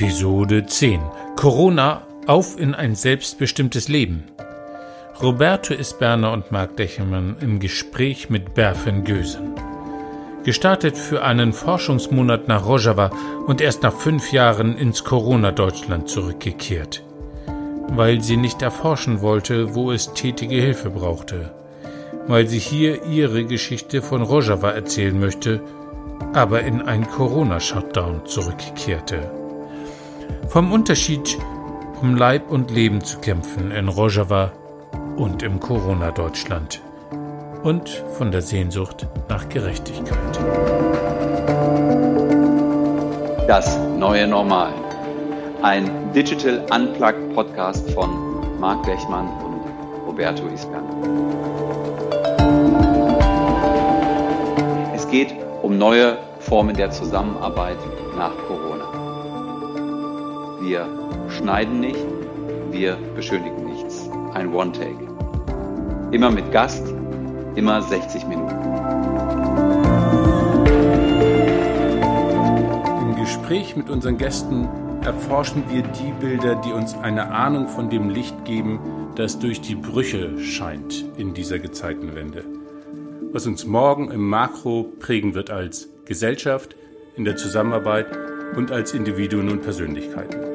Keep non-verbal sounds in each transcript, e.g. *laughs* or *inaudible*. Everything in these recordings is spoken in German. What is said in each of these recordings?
Episode 10 Corona auf in ein selbstbestimmtes Leben. Roberto Isberner und Marc Dechemann im Gespräch mit Berfen Gösen. Gestartet für einen Forschungsmonat nach Rojava und erst nach fünf Jahren ins Corona-Deutschland zurückgekehrt. Weil sie nicht erforschen wollte, wo es tätige Hilfe brauchte. Weil sie hier ihre Geschichte von Rojava erzählen möchte, aber in ein Corona-Shutdown zurückkehrte. Vom Unterschied um Leib und Leben zu kämpfen in Rojava und im Corona-Deutschland und von der Sehnsucht nach Gerechtigkeit. Das neue Normal. Ein Digital Unplugged Podcast von Marc Lechmann und Roberto Isberner. Es geht um neue Formen der Zusammenarbeit nach Corona. Wir schneiden nicht, wir beschönigen nichts. Ein One-Take. Immer mit Gast, immer 60 Minuten. Im Gespräch mit unseren Gästen erforschen wir die Bilder, die uns eine Ahnung von dem Licht geben, das durch die Brüche scheint in dieser Gezeitenwende. Was uns morgen im Makro prägen wird als Gesellschaft, in der Zusammenarbeit und als Individuen und Persönlichkeiten.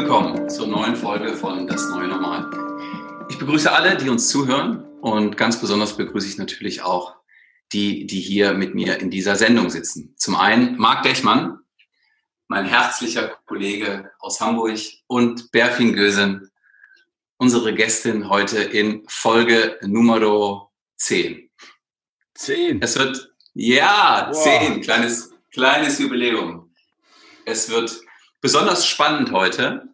Willkommen zur neuen Folge von Das neue Normal. Ich begrüße alle, die uns zuhören und ganz besonders begrüße ich natürlich auch die, die hier mit mir in dieser Sendung sitzen. Zum einen Marc Dechmann, mein herzlicher Kollege aus Hamburg und Berfin Gösen, unsere Gästin heute in Folge Nummer 10. 10. Es wird, ja, wow. 10, kleines, kleines Jubiläum. Es wird besonders spannend heute.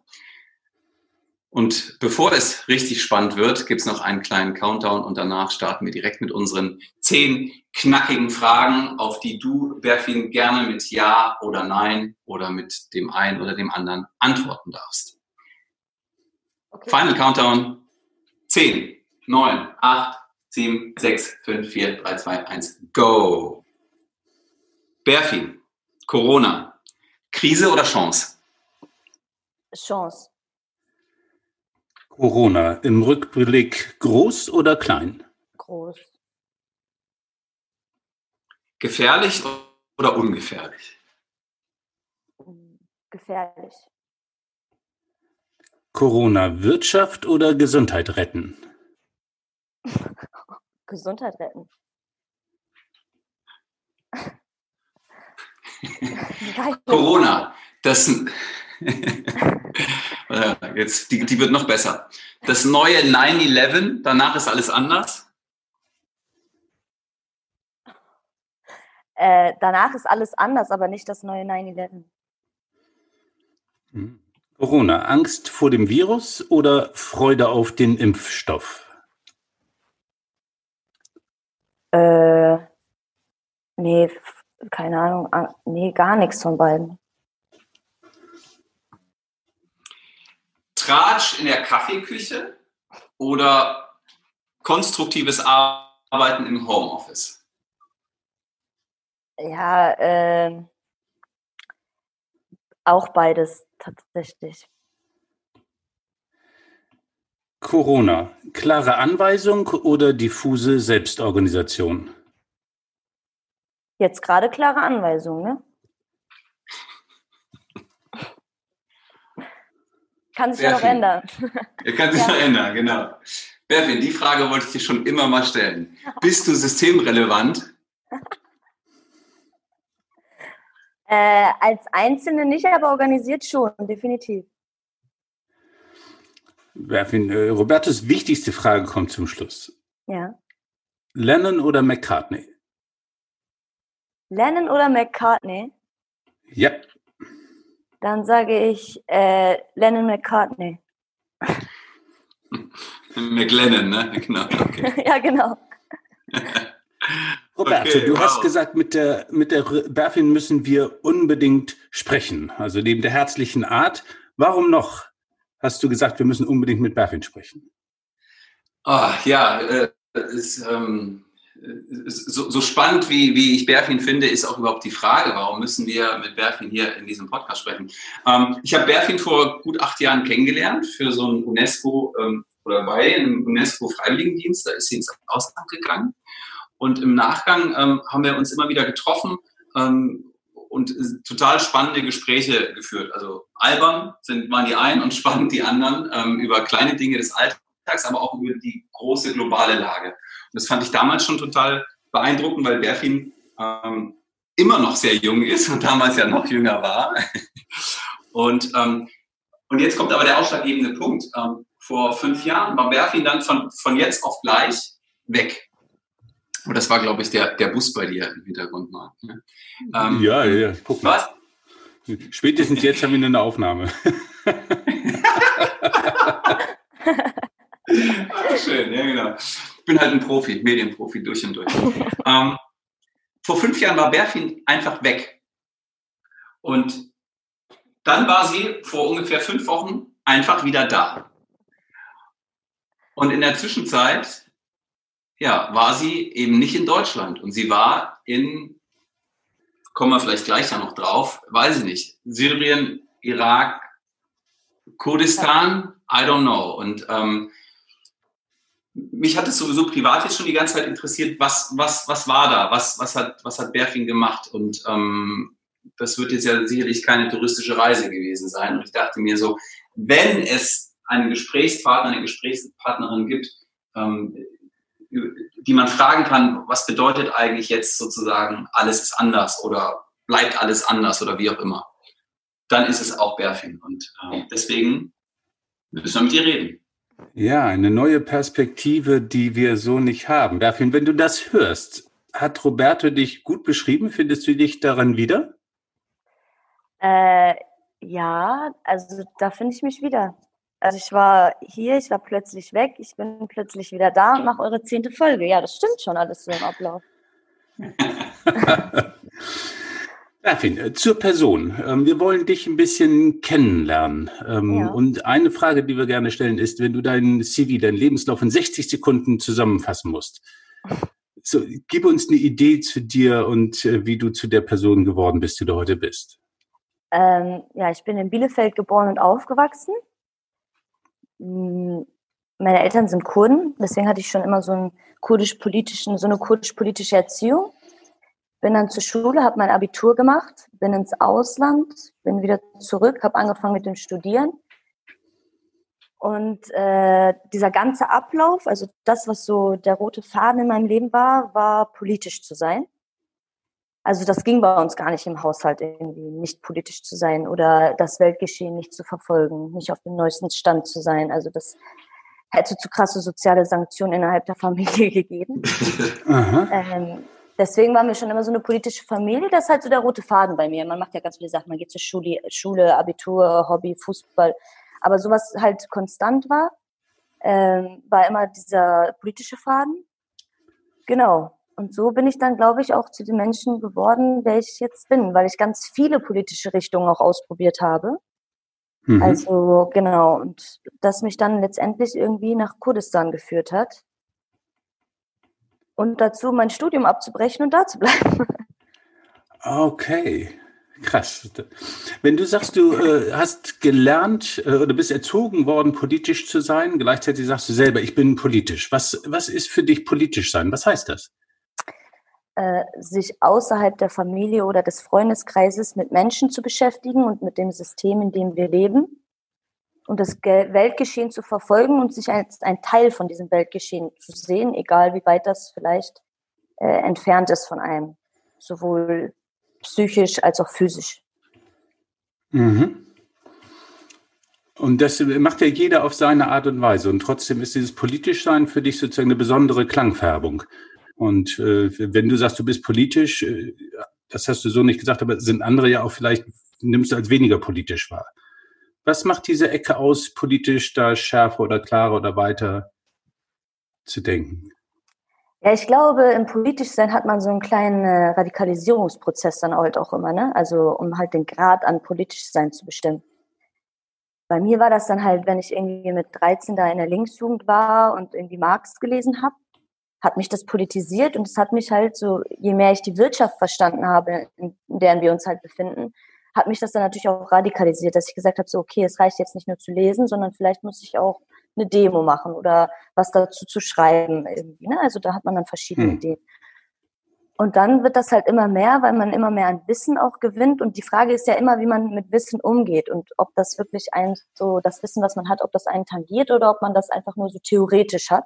Und bevor es richtig spannend wird, gibt es noch einen kleinen Countdown und danach starten wir direkt mit unseren zehn knackigen Fragen, auf die du, Berfin, gerne mit Ja oder Nein oder mit dem einen oder dem anderen antworten darfst. Okay. Final Countdown. 10, 9, 8, 7, 6, 5, 4, 3, 2, 1, go. Berfin, Corona. Krise oder Chance? Chance. Corona im Rückblick groß oder klein? Groß. Gefährlich oder ungefährlich? Gefährlich. Corona Wirtschaft oder Gesundheit retten? *laughs* Gesundheit retten. *laughs* *laughs* Corona, das *laughs* jetzt die, die wird noch besser. Das neue 9/11, danach ist alles anders. Äh, danach ist alles anders, aber nicht das neue 9/11. Hm. Corona, Angst vor dem Virus oder Freude auf den Impfstoff? Äh, nee, keine Ahnung. Nee, gar nichts von beiden. Tratsch in der Kaffeeküche oder konstruktives Arbeiten im Homeoffice? Ja, äh, auch beides tatsächlich. Corona, klare Anweisung oder diffuse Selbstorganisation? Jetzt gerade klare Anweisung, ne? Kann sich ja noch ändern. Er kann sich ja. noch ändern, genau. Berfin, die Frage wollte ich dir schon immer mal stellen. Bist du systemrelevant? *laughs* Äh, als Einzelne nicht, aber organisiert schon, definitiv. Berfin, äh, Robertos wichtigste Frage kommt zum Schluss. Ja. Lennon oder McCartney? Lennon oder McCartney? Ja. Dann sage ich äh, Lennon McCartney. *laughs* McLennan, ne? Genau. Okay. *laughs* ja, genau. Roberto, okay, du wow. hast gesagt, mit der, mit der Berfin müssen wir unbedingt sprechen. Also neben der herzlichen Art. Warum noch hast du gesagt, wir müssen unbedingt mit Berfin sprechen? Oh, ja, äh, ist, ähm, so, so, spannend, wie, wie ich Berfin finde, ist auch überhaupt die Frage, warum müssen wir mit Berfin hier in diesem Podcast sprechen. Ähm, ich habe Berfin vor gut acht Jahren kennengelernt für so ein UNESCO ähm, oder bei einem UNESCO-Freiwilligendienst. Da ist sie ins Ausland gegangen. Und im Nachgang ähm, haben wir uns immer wieder getroffen ähm, und total spannende Gespräche geführt. Also albern sind, waren die einen und *laughs* spannend die anderen ähm, über kleine Dinge des Alltags, aber auch über die große globale Lage. Und das fand ich damals schon total beeindruckend, weil Berfin ähm, immer noch sehr jung ist und damals ja noch jünger war. *laughs* und, ähm, und jetzt kommt aber der ausschlaggebende Punkt. Ähm, vor fünf Jahren war Berfin dann von, von jetzt auf gleich weg. Und das war, glaube ich, der, der Bus bei dir im Hintergrund mal. Ne? Ähm, ja, ja, guck mal. Was? Spätestens jetzt haben wir eine Aufnahme. *laughs* schön, ja genau. Ich bin halt ein Profi, Medienprofi durch und durch. *laughs* ähm, vor fünf Jahren war Berfin einfach weg. Und dann war sie vor ungefähr fünf Wochen einfach wieder da. Und in der Zwischenzeit, ja, war sie eben nicht in Deutschland und sie war in, kommen wir vielleicht gleich da noch drauf, weiß ich nicht, Syrien, Irak, Kurdistan, I don't know. Und ähm, mich hat es sowieso privat jetzt schon die ganze Zeit interessiert, was, was, was war da? Was, was, hat, was hat Berfing gemacht? Und ähm, das wird jetzt ja sicherlich keine touristische Reise gewesen sein. Und ich dachte mir so, wenn es einen Gesprächspartner, eine Gesprächspartnerin gibt, ähm, die man fragen kann, was bedeutet eigentlich jetzt sozusagen, alles ist anders oder bleibt alles anders oder wie auch immer, dann ist es auch Berfin. Und äh, deswegen müssen wir mit dir reden. Ja, eine neue Perspektive, die wir so nicht haben. Berfin, wenn du das hörst, hat Roberto dich gut beschrieben? Findest du dich daran wieder? Äh, ja, also da finde ich mich wieder. Also ich war hier, ich war plötzlich weg, ich bin plötzlich wieder da und mache eure zehnte Folge. Ja, das stimmt schon alles so im Ablauf. *laughs* Erfin, äh, zur Person. Ähm, wir wollen dich ein bisschen kennenlernen. Ähm, ja. Und eine Frage, die wir gerne stellen, ist, wenn du deinen CV, deinen Lebenslauf in 60 Sekunden zusammenfassen musst. So, gib uns eine Idee zu dir und äh, wie du zu der Person geworden bist, die du heute bist. Ähm, ja, ich bin in Bielefeld geboren und aufgewachsen. Hm, meine Eltern sind Kurden, deswegen hatte ich schon immer so einen kurdisch-politischen, so eine kurdisch-politische Erziehung. Bin dann zur Schule, habe mein Abitur gemacht, bin ins Ausland, bin wieder zurück, habe angefangen mit dem Studieren. Und äh, dieser ganze Ablauf, also das, was so der rote Faden in meinem Leben war, war politisch zu sein. Also das ging bei uns gar nicht im Haushalt irgendwie, nicht politisch zu sein oder das Weltgeschehen nicht zu verfolgen, nicht auf dem neuesten Stand zu sein. Also das hätte zu krasse soziale Sanktionen innerhalb der Familie *laughs* gegeben. ähm, deswegen waren wir schon immer so eine politische Familie. Das ist halt so der rote Faden bei mir. Man macht ja ganz viele Sachen. Man geht zur Schule, Schule Abitur, Hobby, Fußball. Aber sowas halt konstant war, ähm, war immer dieser politische Faden. Genau. Und so bin ich dann, glaube ich, auch zu den Menschen geworden, der ich jetzt bin, weil ich ganz viele politische Richtungen auch ausprobiert habe. Mhm. Also genau, und das mich dann letztendlich irgendwie nach Kurdistan geführt hat. Und dazu mein Studium abzubrechen und da zu bleiben. Okay, krass. Wenn du sagst, du äh, hast gelernt äh, oder bist erzogen worden, politisch zu sein, gleichzeitig sagst du selber, ich bin politisch. Was, was ist für dich politisch sein? Was heißt das? Äh, sich außerhalb der Familie oder des Freundeskreises mit Menschen zu beschäftigen und mit dem System, in dem wir leben und das Weltgeschehen zu verfolgen und sich als ein Teil von diesem Weltgeschehen zu sehen, egal wie weit das vielleicht äh, entfernt ist von einem, sowohl psychisch als auch physisch. Mhm. Und das macht ja jeder auf seine Art und Weise. Und trotzdem ist dieses Politischsein für dich sozusagen eine besondere Klangfärbung. Und äh, wenn du sagst, du bist politisch, äh, das hast du so nicht gesagt, aber sind andere ja auch vielleicht, nimmst du als weniger politisch wahr. Was macht diese Ecke aus, politisch da schärfer oder klarer oder weiter zu denken? Ja, ich glaube, im Politischsein hat man so einen kleinen äh, Radikalisierungsprozess dann halt auch immer, ne? Also um halt den Grad an Politischsein zu bestimmen. Bei mir war das dann halt, wenn ich irgendwie mit 13 da in der Linksjugend war und irgendwie Marx gelesen habe, hat mich das politisiert und es hat mich halt so, je mehr ich die Wirtschaft verstanden habe, in, in der wir uns halt befinden, hat mich das dann natürlich auch radikalisiert, dass ich gesagt habe, so okay, es reicht jetzt nicht nur zu lesen, sondern vielleicht muss ich auch eine Demo machen oder was dazu zu schreiben irgendwie. Ne? Also da hat man dann verschiedene hm. Ideen. Und dann wird das halt immer mehr, weil man immer mehr an Wissen auch gewinnt. Und die Frage ist ja immer, wie man mit Wissen umgeht und ob das wirklich ein, so das Wissen, was man hat, ob das einen tangiert oder ob man das einfach nur so theoretisch hat.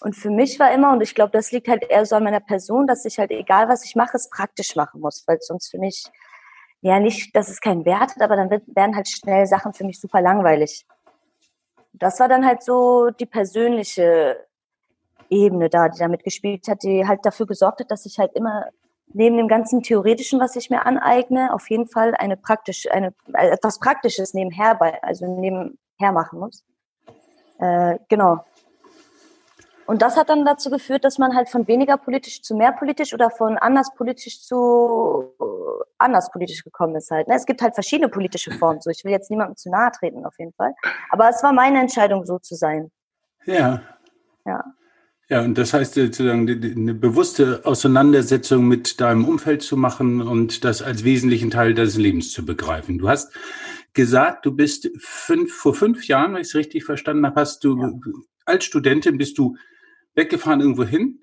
Und für mich war immer, und ich glaube, das liegt halt eher so an meiner Person, dass ich halt, egal was ich mache, es praktisch machen muss, weil sonst für mich, ja nicht, dass es keinen Wert hat, aber dann wird, werden halt schnell Sachen für mich super langweilig. Das war dann halt so die persönliche Ebene da, die damit gespielt hat, die halt dafür gesorgt hat, dass ich halt immer neben dem ganzen Theoretischen, was ich mir aneigne, auf jeden Fall eine praktische, eine, etwas Praktisches nebenher bei, also nebenher machen muss. Äh, genau. Und das hat dann dazu geführt, dass man halt von weniger politisch zu mehr politisch oder von anders politisch zu anders politisch gekommen ist halt. Ne? Es gibt halt verschiedene politische Formen. So, ich will jetzt niemandem zu nahe treten auf jeden Fall. Aber es war meine Entscheidung, so zu sein. Ja. Ja. Ja, und das heißt sozusagen eine bewusste Auseinandersetzung mit deinem Umfeld zu machen und das als wesentlichen Teil deines Lebens zu begreifen. Du hast gesagt, du bist fünf, vor fünf Jahren, wenn ich es richtig verstanden habe, hast du ja. als Studentin bist du weggefahren irgendwo hin,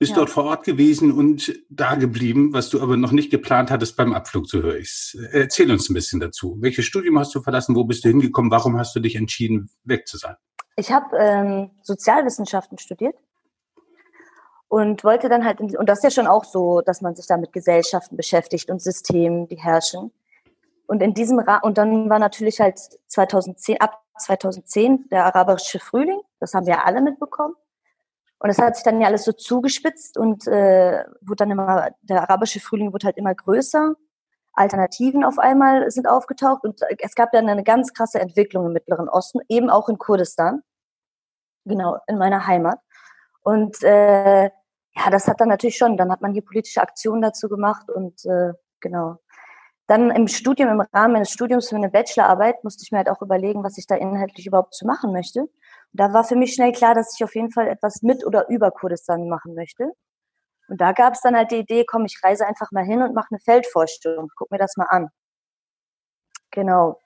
bist ja. dort vor Ort gewesen und da geblieben, was du aber noch nicht geplant hattest beim Abflug, so höre ich's. Erzähl uns ein bisschen dazu. Welches Studium hast du verlassen? Wo bist du hingekommen? Warum hast du dich entschieden, weg zu sein? Ich habe ähm, Sozialwissenschaften studiert und wollte dann halt, in, und das ist ja schon auch so, dass man sich da mit Gesellschaften beschäftigt und Systemen, die herrschen. Und in diesem Ra und dann war natürlich halt 2010, ab 2010 der arabische Frühling, das haben wir alle mitbekommen. Und es hat sich dann ja alles so zugespitzt und äh, wurde dann immer, der arabische Frühling wurde halt immer größer. Alternativen auf einmal sind aufgetaucht und es gab dann eine ganz krasse Entwicklung im Mittleren Osten, eben auch in Kurdistan, genau, in meiner Heimat. Und äh, ja, das hat dann natürlich schon, dann hat man hier politische Aktionen dazu gemacht und äh, genau. Dann im Studium, im Rahmen meines Studiums für eine Bachelorarbeit musste ich mir halt auch überlegen, was ich da inhaltlich überhaupt zu machen möchte da war für mich schnell klar, dass ich auf jeden Fall etwas mit oder über Kurdistan machen möchte. Und da gab es dann halt die Idee, komm, ich reise einfach mal hin und mache eine Feldvorstellung, guck mir das mal an. Genau.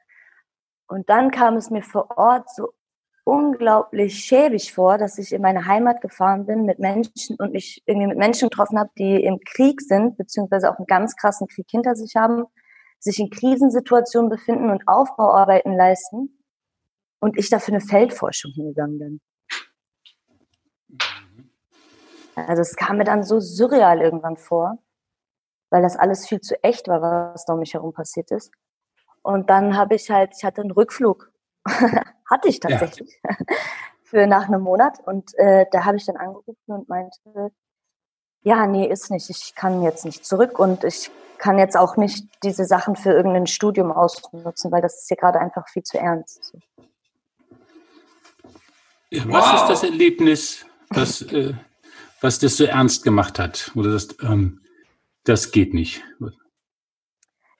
Und dann kam es mir vor Ort so unglaublich schäbig vor, dass ich in meine Heimat gefahren bin mit Menschen und mich irgendwie mit Menschen getroffen habe, die im Krieg sind, beziehungsweise auch einen ganz krassen Krieg hinter sich haben, sich in Krisensituationen befinden und Aufbauarbeiten leisten und ich dafür eine Feldforschung hingegangen bin. Also es kam mir dann so surreal irgendwann vor, weil das alles viel zu echt war, was da um mich herum passiert ist. Und dann habe ich halt, ich hatte einen Rückflug, *laughs* hatte ich tatsächlich, ja. *laughs* für nach einem Monat. Und äh, da habe ich dann angerufen und meinte, ja, nee, ist nicht, ich kann jetzt nicht zurück und ich kann jetzt auch nicht diese Sachen für irgendein Studium ausnutzen, weil das ist hier gerade einfach viel zu ernst. Ja, was wow. ist das Erlebnis, was, äh, was das so ernst gemacht hat? Oder das, ähm, das geht nicht?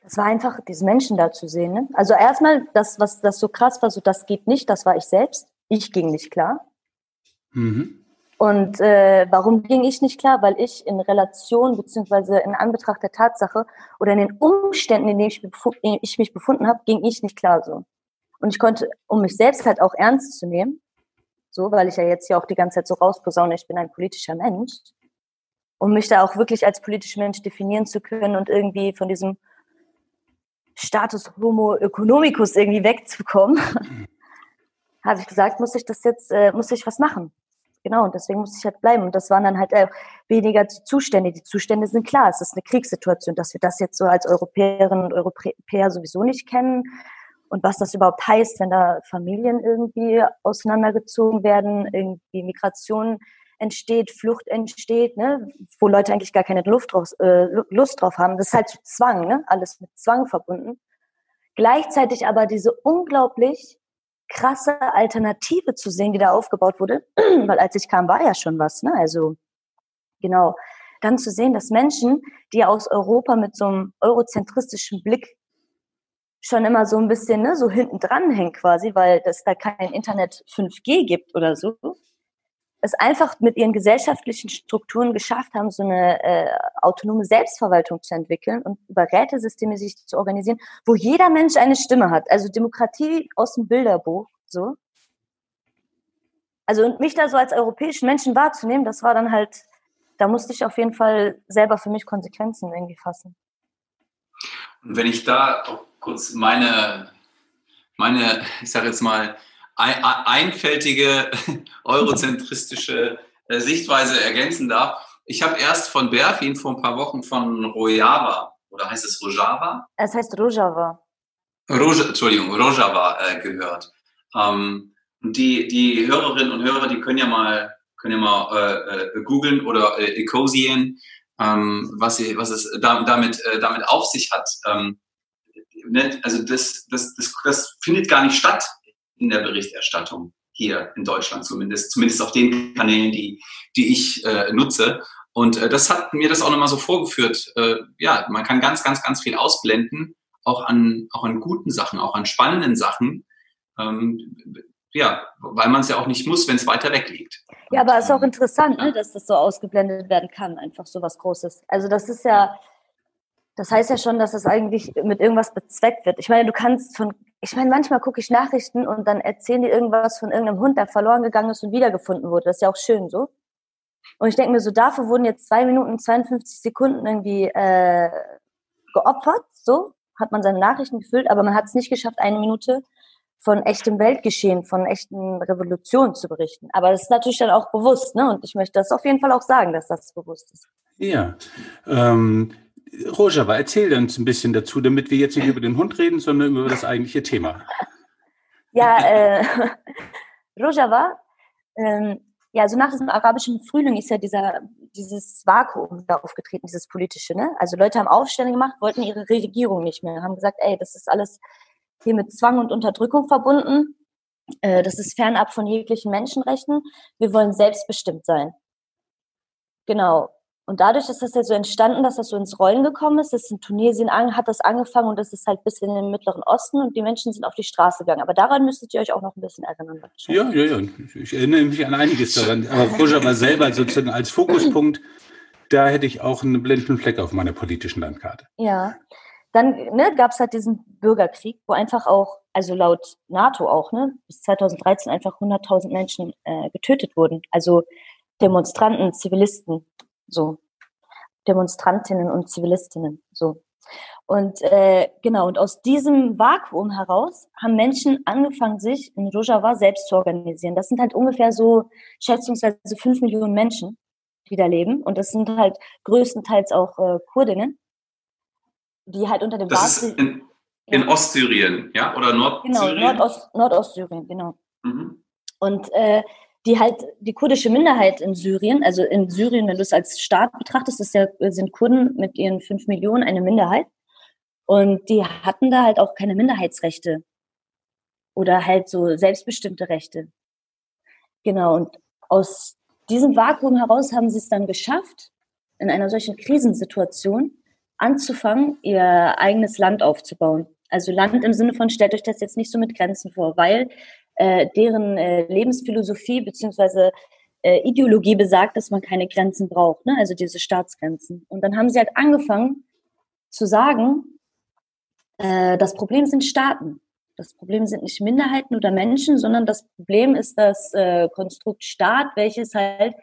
Das war einfach, diese Menschen da zu sehen. Ne? Also erstmal, das, was das so krass war, so das geht nicht, das war ich selbst. Ich ging nicht klar. Mhm. Und äh, warum ging ich nicht klar? Weil ich in Relation beziehungsweise in Anbetracht der Tatsache oder in den Umständen, in denen ich, ich mich befunden habe, ging ich nicht klar so. Und ich konnte, um mich selbst halt auch ernst zu nehmen, so, weil ich ja jetzt hier auch die ganze Zeit so rausposaune, ich bin ein politischer Mensch, um mich da auch wirklich als politischer Mensch definieren zu können und irgendwie von diesem Status Homo economicus irgendwie wegzukommen, *laughs* habe ich gesagt, muss ich das jetzt, äh, muss ich was machen. Genau, und deswegen muss ich halt bleiben. Und das waren dann halt äh, weniger die Zustände. Die Zustände sind klar, es ist eine Kriegssituation, dass wir das jetzt so als Europäerinnen und Europäer sowieso nicht kennen und was das überhaupt heißt, wenn da Familien irgendwie auseinandergezogen werden, irgendwie Migration entsteht, Flucht entsteht, ne, wo Leute eigentlich gar keine Luft drauf, äh, Lust drauf haben. Das ist halt Zwang, ne, alles mit Zwang verbunden. Gleichzeitig aber diese unglaublich krasse Alternative zu sehen, die da aufgebaut wurde, *clears throat* weil als ich kam, war ja schon was, ne, also genau. Dann zu sehen, dass Menschen, die aus Europa mit so einem eurozentristischen Blick schon immer so ein bisschen ne, so hinten dran hängt quasi, weil es da kein Internet 5G gibt oder so, es einfach mit ihren gesellschaftlichen Strukturen geschafft haben, so eine äh, autonome Selbstverwaltung zu entwickeln und über Rätesysteme sich zu organisieren, wo jeder Mensch eine Stimme hat. Also Demokratie aus dem Bilderbuch, so. Also und mich da so als europäischen Menschen wahrzunehmen, das war dann halt, da musste ich auf jeden Fall selber für mich Konsequenzen irgendwie fassen. Und wenn ich da kurz meine, meine, ich sage jetzt mal, einfältige *laughs* eurozentristische äh, Sichtweise ergänzen darf. Ich habe erst von Berfin vor ein paar Wochen von Rojava, oder heißt es Rojava? Es heißt Rojava. Roja, Entschuldigung, Rojava äh, gehört. Ähm, die, die Hörerinnen und Hörer, die können ja mal, können ja mal äh, äh, googeln oder äh, Ecosien, ähm, was, sie, was es damit, äh, damit auf sich hat. Ähm, ne? Also das, das, das, das findet gar nicht statt in der Berichterstattung hier in Deutschland zumindest, zumindest auf den Kanälen, die, die ich äh, nutze. Und äh, das hat mir das auch nochmal so vorgeführt. Äh, ja, man kann ganz, ganz, ganz viel ausblenden, auch an, auch an guten Sachen, auch an spannenden Sachen. Ähm, ja, weil man es ja auch nicht muss, wenn es weiter weg liegt. Ja, aber es ist auch interessant, ja. ne, dass das so ausgeblendet werden kann, einfach so was Großes. Also das ist ja, das heißt ja schon, dass das eigentlich mit irgendwas bezweckt wird. Ich meine, du kannst von ich meine, manchmal gucke ich Nachrichten und dann erzählen die irgendwas von irgendeinem Hund, der verloren gegangen ist und wiedergefunden wurde. Das ist ja auch schön so. Und ich denke mir so, dafür wurden jetzt zwei Minuten 52 Sekunden irgendwie äh, geopfert. So hat man seine Nachrichten gefüllt, aber man hat es nicht geschafft, eine Minute von echtem Weltgeschehen, von echten Revolutionen zu berichten. Aber das ist natürlich dann auch bewusst, ne? Und ich möchte das auf jeden Fall auch sagen, dass das bewusst ist. Ja. Ähm, Rojava, erzähl uns ein bisschen dazu, damit wir jetzt nicht über den Hund reden, sondern über das eigentliche Thema. *laughs* Ja, äh, *laughs* Rojava, ähm, ja, also nach diesem arabischen Frühling ist ja dieser, dieses Vakuum da aufgetreten, dieses politische, ne? Also Leute haben Aufstände gemacht, wollten ihre Regierung nicht mehr, haben gesagt, ey, das ist alles hier mit Zwang und Unterdrückung verbunden. Äh, das ist fernab von jeglichen Menschenrechten. Wir wollen selbstbestimmt sein. Genau. Und dadurch ist das ja so entstanden, dass das so ins Rollen gekommen ist. Das ist in Tunesien an, hat das angefangen und das ist halt bis in den Mittleren Osten und die Menschen sind auf die Straße gegangen. Aber daran müsstet ihr euch auch noch ein bisschen erinnern. Ja, ja, ja. Ich erinnere mich an einiges daran. Aber Rojava selber sozusagen als Fokuspunkt, da hätte ich auch einen blinden Fleck auf meiner politischen Landkarte. Ja. Dann ne, gab es halt diesen Bürgerkrieg, wo einfach auch, also laut NATO auch, ne, bis 2013 einfach 100.000 Menschen äh, getötet wurden. Also Demonstranten, Zivilisten, so Demonstrantinnen und Zivilistinnen, so. Und äh, genau, und aus diesem Vakuum heraus haben Menschen angefangen, sich in Rojava selbst zu organisieren. Das sind halt ungefähr so schätzungsweise fünf Millionen Menschen, die da leben. Und das sind halt größtenteils auch äh, Kurdinnen, die halt unter dem Das ist in, in ja. Ostsyrien, ja? Oder Nordsyrien? Genau, Nordost, Nordostsyrien, genau. Mhm. Und äh, die halt die kurdische Minderheit in Syrien, also in Syrien, wenn du es als Staat betrachtest, ja, sind Kurden mit ihren fünf Millionen eine Minderheit. Und die hatten da halt auch keine Minderheitsrechte oder halt so selbstbestimmte Rechte. Genau, und aus diesem Vakuum heraus haben sie es dann geschafft, in einer solchen Krisensituation anzufangen, ihr eigenes Land aufzubauen. Also Land im Sinne von, stellt euch das jetzt nicht so mit Grenzen vor, weil äh, deren äh, Lebensphilosophie beziehungsweise äh, Ideologie besagt, dass man keine Grenzen braucht, ne? also diese Staatsgrenzen. Und dann haben sie halt angefangen zu sagen, das Problem sind Staaten. Das Problem sind nicht Minderheiten oder Menschen, sondern das Problem ist das Konstrukt Staat, welches halt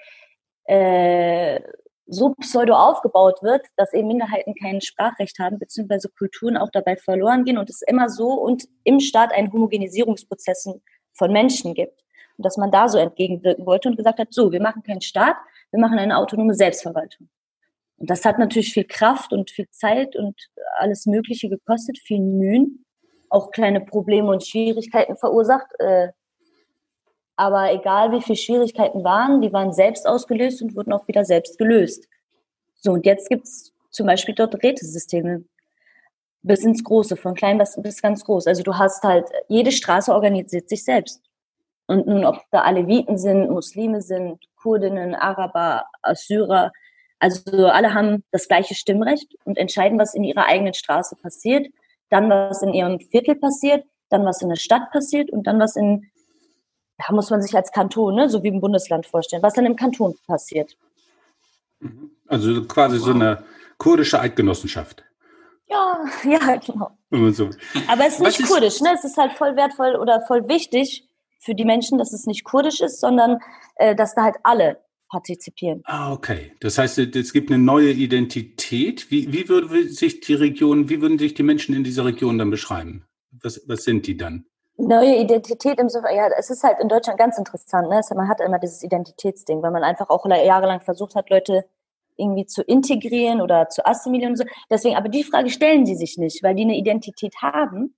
so pseudo aufgebaut wird, dass eben Minderheiten kein Sprachrecht haben, beziehungsweise Kulturen auch dabei verloren gehen und es immer so und im Staat einen Homogenisierungsprozess von Menschen gibt. Und dass man da so entgegenwirken wollte und gesagt hat, so, wir machen keinen Staat, wir machen eine autonome Selbstverwaltung. Und das hat natürlich viel Kraft und viel Zeit und alles Mögliche gekostet, viel Mühen, auch kleine Probleme und Schwierigkeiten verursacht. Äh, aber egal wie viele Schwierigkeiten waren, die waren selbst ausgelöst und wurden auch wieder selbst gelöst. So, und jetzt gibt es zum Beispiel dort Rätesysteme bis ins Große, von klein bis ganz groß. Also du hast halt, jede Straße organisiert sich selbst. Und nun, ob da Aleviten sind, Muslime sind, Kurdinnen, Araber, Assyrer, also alle haben das gleiche Stimmrecht und entscheiden, was in ihrer eigenen Straße passiert, dann was in ihrem Viertel passiert, dann was in der Stadt passiert und dann was in da muss man sich als Kanton, ne, so wie im Bundesland vorstellen, was dann im Kanton passiert. Also quasi so eine kurdische Eidgenossenschaft. Ja, *laughs* ja, genau. So. Aber es ist nicht ist kurdisch, ne? Es ist halt voll wertvoll oder voll wichtig für die Menschen, dass es nicht kurdisch ist, sondern äh, dass da halt alle partizipieren. Ah, okay. Das heißt, es gibt eine neue Identität. Wie, wie würde sich die Region, wie würden sich die Menschen in dieser Region dann beschreiben? Was, was sind die dann? Neue Identität im Sinne, ja, es ist halt in Deutschland ganz interessant, ne? Man hat immer dieses Identitätsding, weil man einfach auch jahrelang versucht hat, Leute irgendwie zu integrieren oder zu assimilieren und so. Deswegen, aber die Frage stellen sie sich nicht, weil die eine Identität haben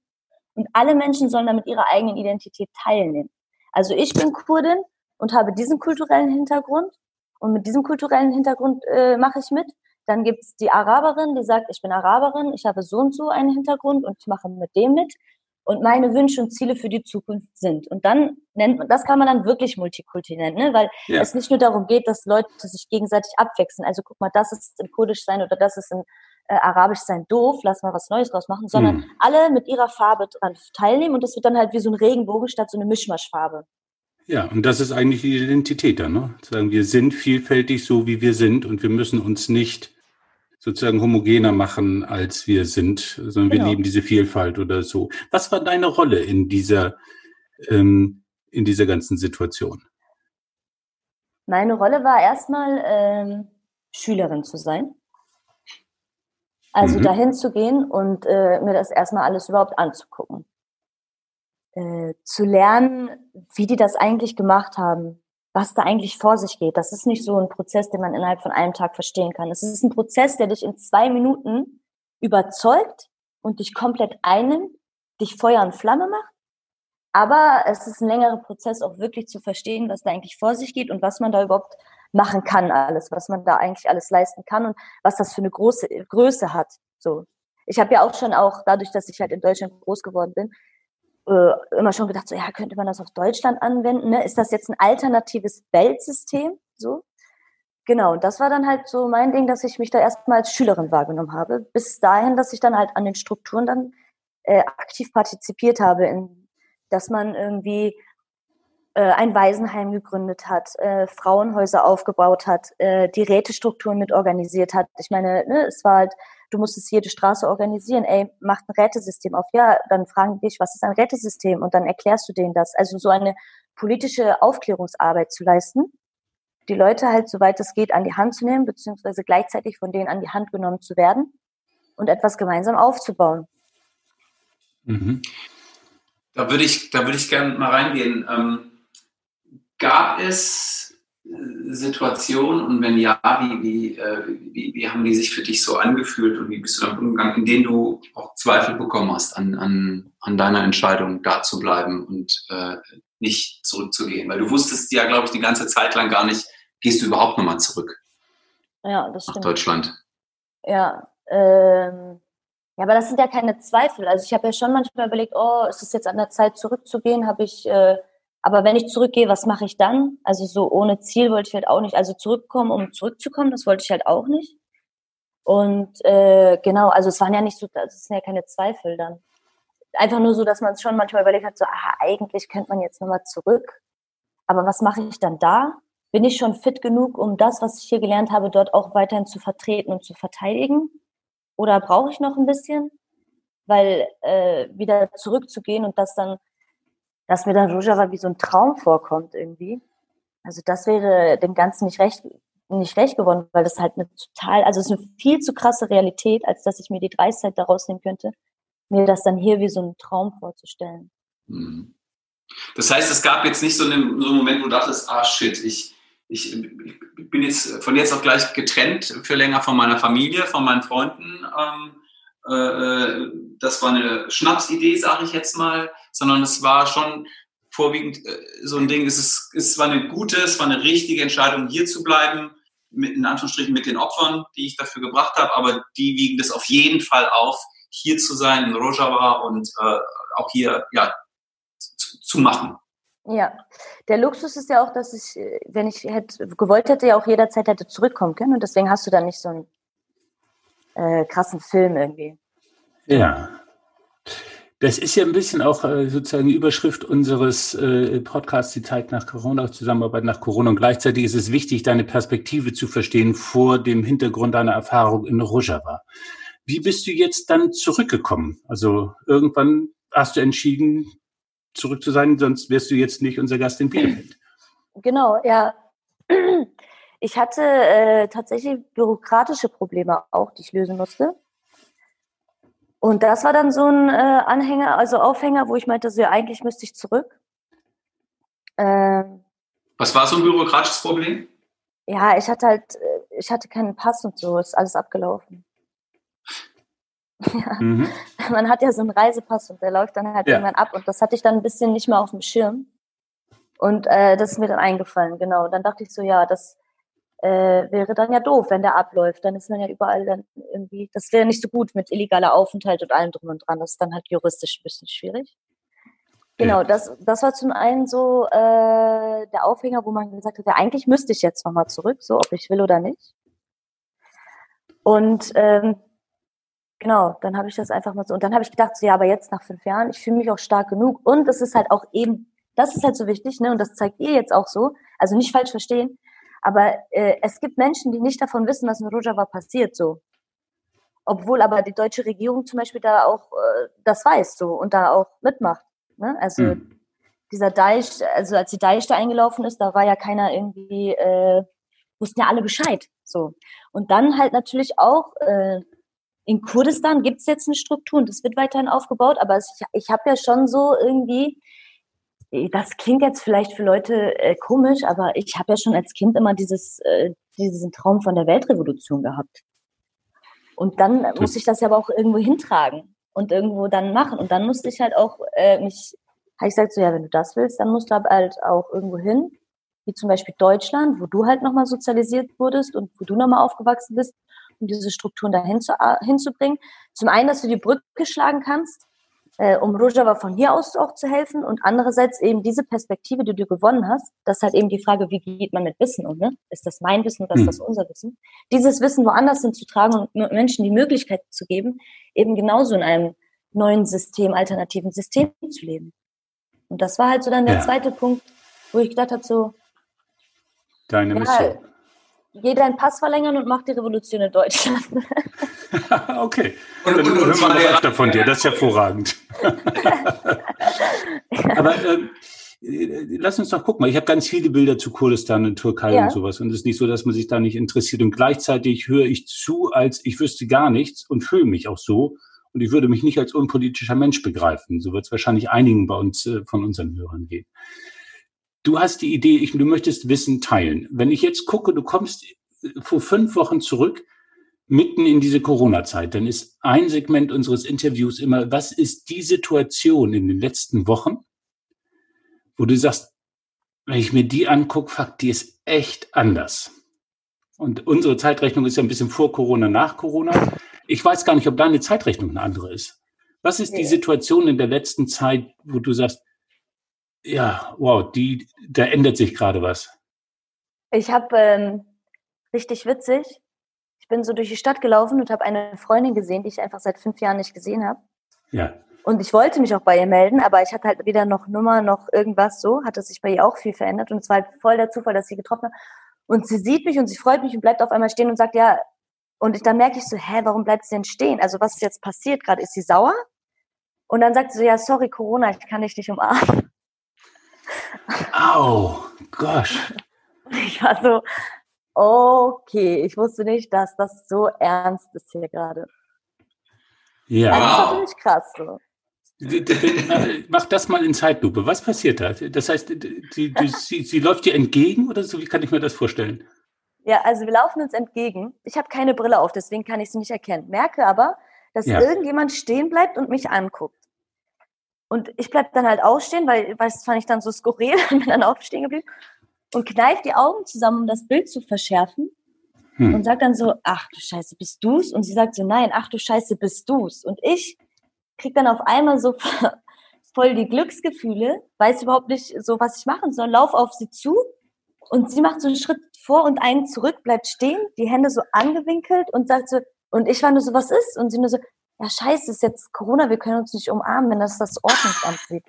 und alle Menschen sollen damit ihre eigenen Identität teilnehmen. Also ich bin Kurdin und habe diesen kulturellen Hintergrund und mit diesem kulturellen Hintergrund äh, mache ich mit. Dann gibt es die Araberin, die sagt, ich bin Araberin, ich habe so und so einen Hintergrund und ich mache mit dem mit und meine Wünsche und Ziele für die Zukunft sind. Und dann nennt man, das kann man dann wirklich Multikulti nennen, ne? weil ja. es nicht nur darum geht, dass Leute sich gegenseitig abwechseln. Also guck mal, das ist in Kurdisch sein oder das ist in äh, Arabisch sein doof, lass mal was Neues draus machen, sondern mhm. alle mit ihrer Farbe dran teilnehmen und das wird dann halt wie so ein Regenbogen statt so eine Mischmaschfarbe. Ja, und das ist eigentlich die Identität dann, ne? Sagen, wir sind vielfältig so, wie wir sind und wir müssen uns nicht sozusagen homogener machen, als wir sind, sondern genau. wir lieben diese Vielfalt oder so. Was war deine Rolle in dieser, ähm, in dieser ganzen Situation? Meine Rolle war erstmal ähm, Schülerin zu sein. Also mhm. dahin zu gehen und äh, mir das erstmal alles überhaupt anzugucken. Äh, zu lernen, wie die das eigentlich gemacht haben, was da eigentlich vor sich geht. Das ist nicht so ein Prozess, den man innerhalb von einem Tag verstehen kann. Es ist ein Prozess, der dich in zwei Minuten überzeugt und dich komplett einnimmt, dich Feuer und Flamme macht. Aber es ist ein längerer Prozess, auch wirklich zu verstehen, was da eigentlich vor sich geht und was man da überhaupt machen kann, alles, was man da eigentlich alles leisten kann und was das für eine große Größe hat. So. Ich habe ja auch schon auch, dadurch, dass ich halt in Deutschland groß geworden bin, äh, immer schon gedacht, so ja, könnte man das auf Deutschland anwenden? Ne? Ist das jetzt ein alternatives Weltsystem? So. Genau, und das war dann halt so mein Ding, dass ich mich da erstmal als Schülerin wahrgenommen habe, bis dahin, dass ich dann halt an den Strukturen dann äh, aktiv partizipiert habe, in, dass man irgendwie äh, ein Waisenheim gegründet hat, äh, Frauenhäuser aufgebaut hat, äh, die Rätestrukturen mit organisiert hat. Ich meine, ne, es war halt du musst es jede Straße organisieren. Ey, mach ein Rätesystem auf. Ja, dann fragen die dich, was ist ein Rätesystem? Und dann erklärst du denen das. Also so eine politische Aufklärungsarbeit zu leisten, die Leute halt, soweit es geht, an die Hand zu nehmen, beziehungsweise gleichzeitig von denen an die Hand genommen zu werden und etwas gemeinsam aufzubauen. Mhm. Da würde ich, da ich gerne mal reingehen. Ähm, gab es Situation und wenn ja, wie, wie, äh, wie, wie, haben die sich für dich so angefühlt und wie bist du damit umgegangen, in denen du auch Zweifel bekommen hast an, an, an deiner Entscheidung, da zu bleiben und äh, nicht zurückzugehen? Weil du wusstest ja, glaube ich, die ganze Zeit lang gar nicht, gehst du überhaupt nochmal zurück ja, das stimmt. nach Deutschland? Ja, ähm, ja, aber das sind ja keine Zweifel. Also ich habe ja schon manchmal überlegt, oh, ist es jetzt an der Zeit zurückzugehen? Habe ich äh, aber wenn ich zurückgehe, was mache ich dann? Also so ohne Ziel wollte ich halt auch nicht. Also zurückkommen, um zurückzukommen, das wollte ich halt auch nicht. Und äh, genau, also es waren ja nicht so, das sind ja keine Zweifel dann. Einfach nur so, dass man schon manchmal überlegt hat, so, ah, eigentlich könnte man jetzt nochmal zurück. Aber was mache ich dann da? Bin ich schon fit genug, um das, was ich hier gelernt habe, dort auch weiterhin zu vertreten und zu verteidigen? Oder brauche ich noch ein bisschen? Weil äh, wieder zurückzugehen und das dann dass mir dann Rojava wie so ein Traum vorkommt irgendwie. Also das wäre dem Ganzen nicht recht, nicht recht geworden, weil das halt eine total, also es ist eine viel zu krasse Realität, als dass ich mir die Dreistheit daraus nehmen könnte, mir das dann hier wie so ein Traum vorzustellen. Mhm. Das heißt, es gab jetzt nicht so einen, so einen Moment, wo du dachtest, ah shit, ich, ich, ich, bin jetzt von jetzt auf gleich getrennt für länger von meiner Familie, von meinen Freunden. Ähm, äh, äh, das war eine Schnapsidee, sage ich jetzt mal, sondern es war schon vorwiegend äh, so ein Ding, es, ist, es war eine gute, es war eine richtige Entscheidung, hier zu bleiben, mit, in Anführungsstrichen mit den Opfern, die ich dafür gebracht habe, aber die wiegen das auf jeden Fall auf, hier zu sein in Rojava und äh, auch hier ja, zu, zu machen. Ja, der Luxus ist ja auch, dass ich, wenn ich hätte gewollt hätte, ja auch jederzeit hätte zurückkommen können und deswegen hast du da nicht so ein äh, krassen Film irgendwie. Ja. Das ist ja ein bisschen auch äh, sozusagen die Überschrift unseres äh, Podcasts, die Zeit nach Corona, Zusammenarbeit nach Corona. Und gleichzeitig ist es wichtig, deine Perspektive zu verstehen vor dem Hintergrund deiner Erfahrung in Rojava. Wie bist du jetzt dann zurückgekommen? Also irgendwann hast du entschieden, zurück zu sein, sonst wärst du jetzt nicht unser Gast in Bielefeld. Genau, ja. Ich hatte äh, tatsächlich bürokratische Probleme auch, die ich lösen musste. Und das war dann so ein äh, Anhänger, also Aufhänger, wo ich meinte, so, ja, eigentlich müsste ich zurück. Ähm, Was war so ein bürokratisches Problem? Ja, ich hatte halt, äh, ich hatte keinen Pass und so, ist alles abgelaufen. Ja. *laughs* Mhm. Man hat ja so einen Reisepass und der läuft dann halt ja. irgendwann ab und das hatte ich dann ein bisschen nicht mehr auf dem Schirm. Und äh, das ist mir dann eingefallen, genau. Dann dachte ich so, ja, das äh, wäre dann ja doof, wenn der abläuft. Dann ist man ja überall dann irgendwie, das wäre nicht so gut mit illegaler Aufenthalt und allem drum und dran. Das ist dann halt juristisch ein bisschen schwierig. Genau, ja. das, das war zum einen so äh, der Aufhänger, wo man gesagt hat, ja, eigentlich müsste ich jetzt nochmal zurück, so ob ich will oder nicht. Und ähm, genau, dann habe ich das einfach mal so. Und dann habe ich gedacht, so, ja, aber jetzt nach fünf Jahren, ich fühle mich auch stark genug. Und es ist halt auch eben, das ist halt so wichtig, ne? Und das zeigt ihr jetzt auch so. Also nicht falsch verstehen. Aber äh, es gibt Menschen, die nicht davon wissen, was in Rojava passiert, so. Obwohl aber die deutsche Regierung zum Beispiel da auch äh, das weiß, so, und da auch mitmacht. Ne? Also mhm. dieser Daesh, also als die Daesh da eingelaufen ist, da war ja keiner irgendwie, äh, wussten ja alle Bescheid, so. Und dann halt natürlich auch äh, in Kurdistan gibt es jetzt eine Struktur und das wird weiterhin aufgebaut, aber ich, ich habe ja schon so irgendwie das klingt jetzt vielleicht für Leute äh, komisch, aber ich habe ja schon als Kind immer dieses, äh, diesen Traum von der Weltrevolution gehabt. Und dann das muss ich das ja aber auch irgendwo hintragen und irgendwo dann machen. Und dann musste ich halt auch äh, mich, habe ich gesagt, so ja, wenn du das willst, dann musst du halt auch irgendwo hin, wie zum Beispiel Deutschland, wo du halt nochmal sozialisiert wurdest und wo du nochmal aufgewachsen bist, um diese Strukturen dahin zu, äh, hinzubringen. Zum einen, dass du die Brücke schlagen kannst äh, um Rojava von hier aus auch zu helfen und andererseits eben diese Perspektive, die du gewonnen hast, das ist halt eben die Frage, wie geht man mit Wissen um, ne? Ist das mein Wissen oder ist hm. das unser Wissen? Dieses Wissen woanders hinzutragen und Menschen die Möglichkeit zu geben, eben genauso in einem neuen System, alternativen System zu leben. Und das war halt so dann der ja. zweite Punkt, wo ich gedacht habe, so, Deine Mission geh deinen Pass verlängern und mach die Revolution in Deutschland. *laughs* okay. Und, Dann und, hören wir noch öfter von dir, das ist hervorragend. *laughs* Aber ähm, lass uns doch gucken. Ich habe ganz viele Bilder zu Kurdistan und Türkei ja. und sowas. Und es ist nicht so, dass man sich da nicht interessiert. Und gleichzeitig höre ich zu, als ich wüsste gar nichts und fühle mich auch so. Und ich würde mich nicht als unpolitischer Mensch begreifen. So wird es wahrscheinlich einigen bei uns äh, von unseren Hörern gehen. Du hast die Idee, ich, du möchtest Wissen teilen. Wenn ich jetzt gucke, du kommst vor fünf Wochen zurück, mitten in diese Corona-Zeit, dann ist ein Segment unseres Interviews immer, was ist die Situation in den letzten Wochen, wo du sagst, wenn ich mir die angucke, fuck, die ist echt anders. Und unsere Zeitrechnung ist ja ein bisschen vor Corona, nach Corona. Ich weiß gar nicht, ob deine Zeitrechnung eine andere ist. Was ist die Situation in der letzten Zeit, wo du sagst, ja, wow, die, da ändert sich gerade was. Ich habe ähm, richtig witzig. Ich bin so durch die Stadt gelaufen und habe eine Freundin gesehen, die ich einfach seit fünf Jahren nicht gesehen habe. Ja. Und ich wollte mich auch bei ihr melden, aber ich hatte halt weder noch Nummer noch irgendwas so, hatte sich bei ihr auch viel verändert und es war halt voll der Zufall, dass sie getroffen hat. Und sie sieht mich und sie freut mich und bleibt auf einmal stehen und sagt, ja, und ich, dann merke ich so, hä, warum bleibt sie denn stehen? Also was ist jetzt passiert gerade? Ist sie sauer? Und dann sagt sie so, ja, sorry, Corona, ich kann dich nicht umarmen. Au, gosh. Ich war so, okay, ich wusste nicht, dass das so ernst ist hier gerade. Ja. Also, das war wirklich krass so. Mach das mal in Zeitlupe. Was passiert da? Das heißt, sie, sie, sie läuft dir entgegen oder so? Wie kann ich mir das vorstellen? Ja, also wir laufen uns entgegen. Ich habe keine Brille auf, deswegen kann ich sie nicht erkennen. Merke aber, dass ja. irgendjemand stehen bleibt und mich anguckt. Und ich bleib dann halt ausstehen, weil, weil das fand ich dann so skurril *laughs* und bin dann aufstehen geblieben und kneif die Augen zusammen, um das Bild zu verschärfen. Hm. Und sagt dann so, ach du Scheiße, bist du's? Und sie sagt so, nein, ach du Scheiße, bist du's? Und ich krieg dann auf einmal so *laughs* voll die Glücksgefühle, weiß überhaupt nicht so, was ich machen soll, lauf auf sie zu und sie macht so einen Schritt vor und einen zurück, bleibt stehen, die Hände so angewinkelt und sagt so, und ich war nur so, was ist? Und sie nur so, ja scheiße, ist jetzt Corona, wir können uns nicht umarmen, wenn das das Ordnungsamt sieht.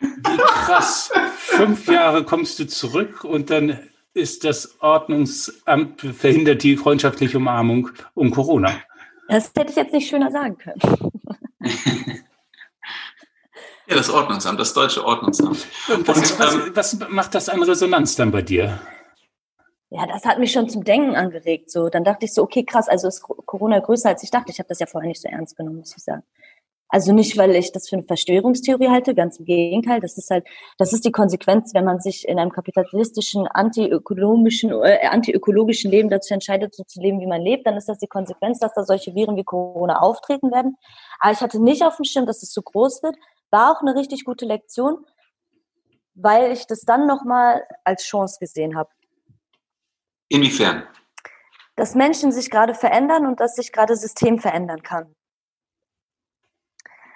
Wie krass. Fünf Jahre kommst du zurück und dann ist das Ordnungsamt verhindert die freundschaftliche Umarmung um Corona. Das hätte ich jetzt nicht schöner sagen können. ja, das Ordnungsamt, das deutsche Ordnungsamt. Und was, und, was, ähm, was macht das an Resonanz dann bei dir? Ja, das hat mich schon zum Denken angeregt. So, dann dachte ich so, okay, krass, also ist Corona größer als ich dachte. Ich habe das ja vorher nicht so ernst genommen, muss ich sagen. Also nicht, weil ich das für eine Verschwörungstheorie halte, ganz im Gegenteil. Das ist halt, das ist die Konsequenz, wenn man sich in einem kapitalistischen, antiökonomischen, äh, antiökologischen Leben dazu entscheidet, so zu leben, wie man lebt, dann ist das die Konsequenz, dass da solche Viren wie Corona auftreten werden. Aber ich hatte nicht auf dem Schirm, dass es so groß wird. War auch eine richtig gute Lektion, weil ich das dann nochmal als Chance gesehen habe. Inwiefern? Dass Menschen sich gerade verändern und dass sich gerade System verändern kann.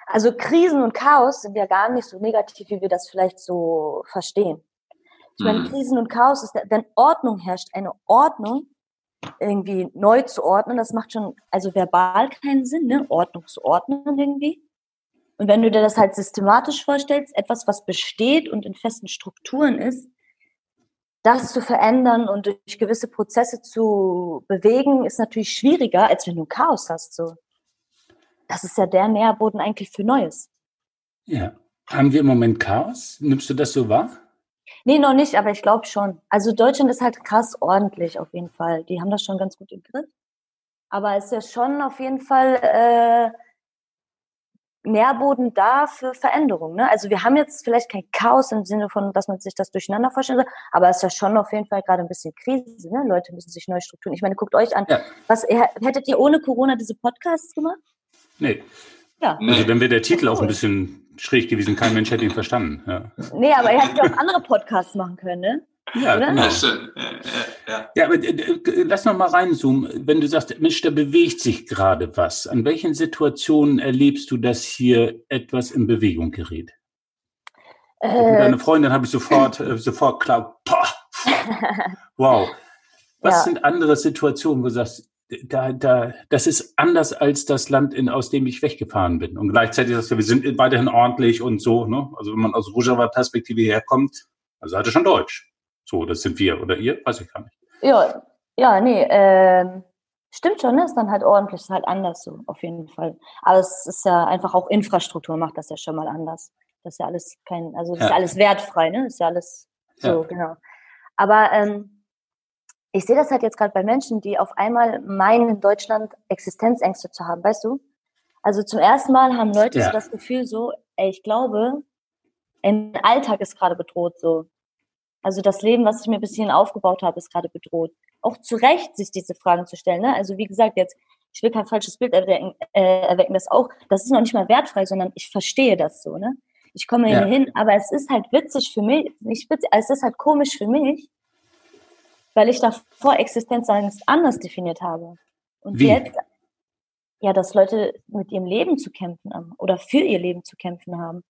Also Krisen und Chaos sind ja gar nicht so negativ, wie wir das vielleicht so verstehen. Ich meine, mhm. Krisen und Chaos ist, wenn Ordnung herrscht, eine Ordnung irgendwie neu zu ordnen, das macht schon, also verbal keinen Sinn, ne? Ordnung zu ordnen irgendwie. Und wenn du dir das halt systematisch vorstellst, etwas, was besteht und in festen Strukturen ist, das zu verändern und durch gewisse Prozesse zu bewegen, ist natürlich schwieriger, als wenn du Chaos hast. So das ist ja der Nährboden eigentlich für Neues. Ja. Haben wir im Moment Chaos? Nimmst du das so wahr? Nee, noch nicht, aber ich glaube schon. Also Deutschland ist halt krass ordentlich auf jeden Fall. Die haben das schon ganz gut im Griff. Aber es ist ja schon auf jeden Fall äh, Nährboden da für Veränderung. Ne? Also wir haben jetzt vielleicht kein Chaos im Sinne von, dass man sich das durcheinander vorstellen soll, aber es ist ja schon auf jeden Fall gerade ein bisschen Krise. Ne? Leute müssen sich neu strukturieren. Ich meine, guckt euch an. Ja. Was hättet ihr ohne Corona diese Podcasts gemacht? Nee. Ja. Also dann wäre der Titel auch ein bisschen schräg gewesen. Kein Mensch hätte ihn verstanden. Ja. Nee, aber er hätte ja auch andere Podcasts machen können, ne? Ja, Oder? genau. Ja. Ja, ja, ja. aber äh, äh, lass noch mal reinzoomen. Wenn du sagst, Mensch, da bewegt sich gerade was. An welchen Situationen erlebst du, dass hier etwas in Bewegung gerät? Äh, Mit deiner Freundin habe ich sofort, äh, sofort klar, *laughs* wow. Was sind andere Situationen, wo du sagst, da, da, das ist anders als das Land, in, aus dem ich weggefahren bin. Und gleichzeitig sagst du, wir sind weiterhin ordentlich und so. Ne? Also wenn man aus Rojava-Perspektive herkommt, also hatte schon Deutsch. So, das sind wir. Oder ihr? Weiß ich gar nicht. Ja, ja, nee, äh, stimmt schon, ne? ist dann halt ordentlich, ist halt anders so, auf jeden Fall. Aber es ist ja einfach auch Infrastruktur macht das ja schon mal anders. Das ist ja alles kein, also das ja. ist alles wertfrei, ne? Das ist ja alles so, ja. genau. Aber ähm, ich sehe das halt jetzt gerade bei Menschen, die auf einmal meinen, in Deutschland Existenzängste zu haben, weißt du? Also zum ersten Mal haben Leute ja. so das Gefühl so, ey, ich glaube, ein Alltag ist gerade bedroht so. Also das Leben, was ich mir bis hierhin aufgebaut habe, ist gerade bedroht. Auch zu Recht, sich diese Fragen zu stellen. Ne? Also wie gesagt, jetzt, ich will kein falsches Bild erwecken, äh, erwecken, das auch, das ist noch nicht mal wertfrei, sondern ich verstehe das so, ne? Ich komme ja. hier hin, aber es ist halt witzig für mich, nicht witzig, es ist halt komisch für mich, weil ich davor Existenzangst anders definiert habe. Und Wie? jetzt, ja, dass Leute mit ihrem Leben zu kämpfen haben oder für ihr Leben zu kämpfen haben.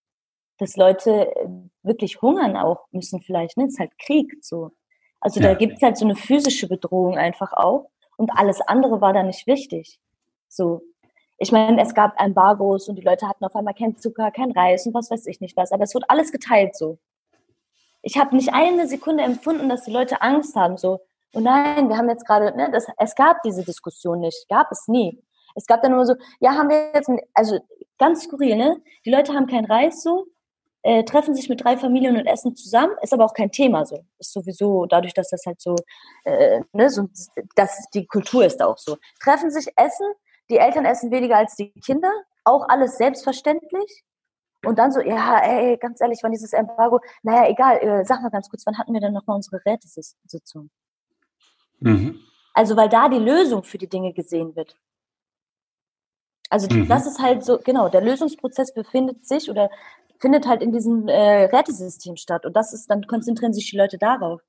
Dass Leute äh, wirklich hungern auch müssen vielleicht, ne? Es ist halt Krieg so. Also ja. da gibt es halt so eine physische Bedrohung einfach auch. Und alles andere war da nicht wichtig. So. Ich meine, es gab Embargos und die Leute hatten auf einmal kein Zucker, kein Reis und was weiß ich nicht was. Aber es wurde alles geteilt so ich habe nicht eine Sekunde empfunden, dass die Leute Angst haben, so, oh nein, wir haben jetzt gerade, ne, das, es gab diese Diskussion nicht, gab es nie. Es gab dann nur so, ja, haben wir jetzt, also ganz skurril, ne? Die Leute haben kein Reis so, äh, treffen sich mit drei Familien und essen zusammen, ist aber auch kein Thema so. Ist sowieso dadurch, dass das halt so, äh, ne, so, dass die Kultur ist auch so. Treffen sich, essen, die Eltern essen weniger als die Kinder, auch alles selbstverständlich. Und dann so, ja, ey, ganz ehrlich, wann dieses Embargo, naja, egal, äh, sag mal ganz kurz, wann hatten wir denn nochmal unsere Rätesitzung? Mhm. Also, weil da die Lösung für die Dinge gesehen wird. Also, mhm. das ist halt so, genau, der Lösungsprozess befindet sich oder findet halt in diesem äh, Rätesystem statt. Und das ist, dann konzentrieren sich die Leute darauf.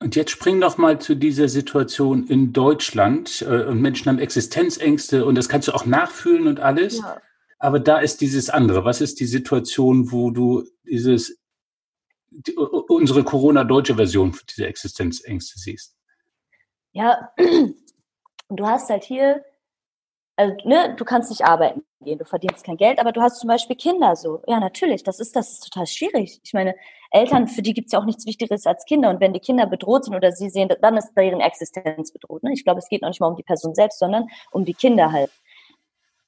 Und jetzt spring doch mal zu dieser Situation in Deutschland äh, und Menschen haben Existenzängste und das kannst du auch nachfühlen und alles. Ja. Aber da ist dieses andere. Was ist die Situation, wo du dieses, die, unsere Corona-deutsche Version für diese Existenzängste siehst? Ja, *clears throat* du hast halt hier, also, ne, du kannst nicht arbeiten. Gehen. Du verdienst kein Geld, aber du hast zum Beispiel Kinder so. Ja, natürlich, das ist, das ist total schwierig. Ich meine, Eltern, für die gibt es ja auch nichts Wichtigeres als Kinder. Und wenn die Kinder bedroht sind oder sie sehen, dann ist deren Existenz bedroht. Ne? Ich glaube, es geht noch nicht mal um die Person selbst, sondern um die Kinder halt.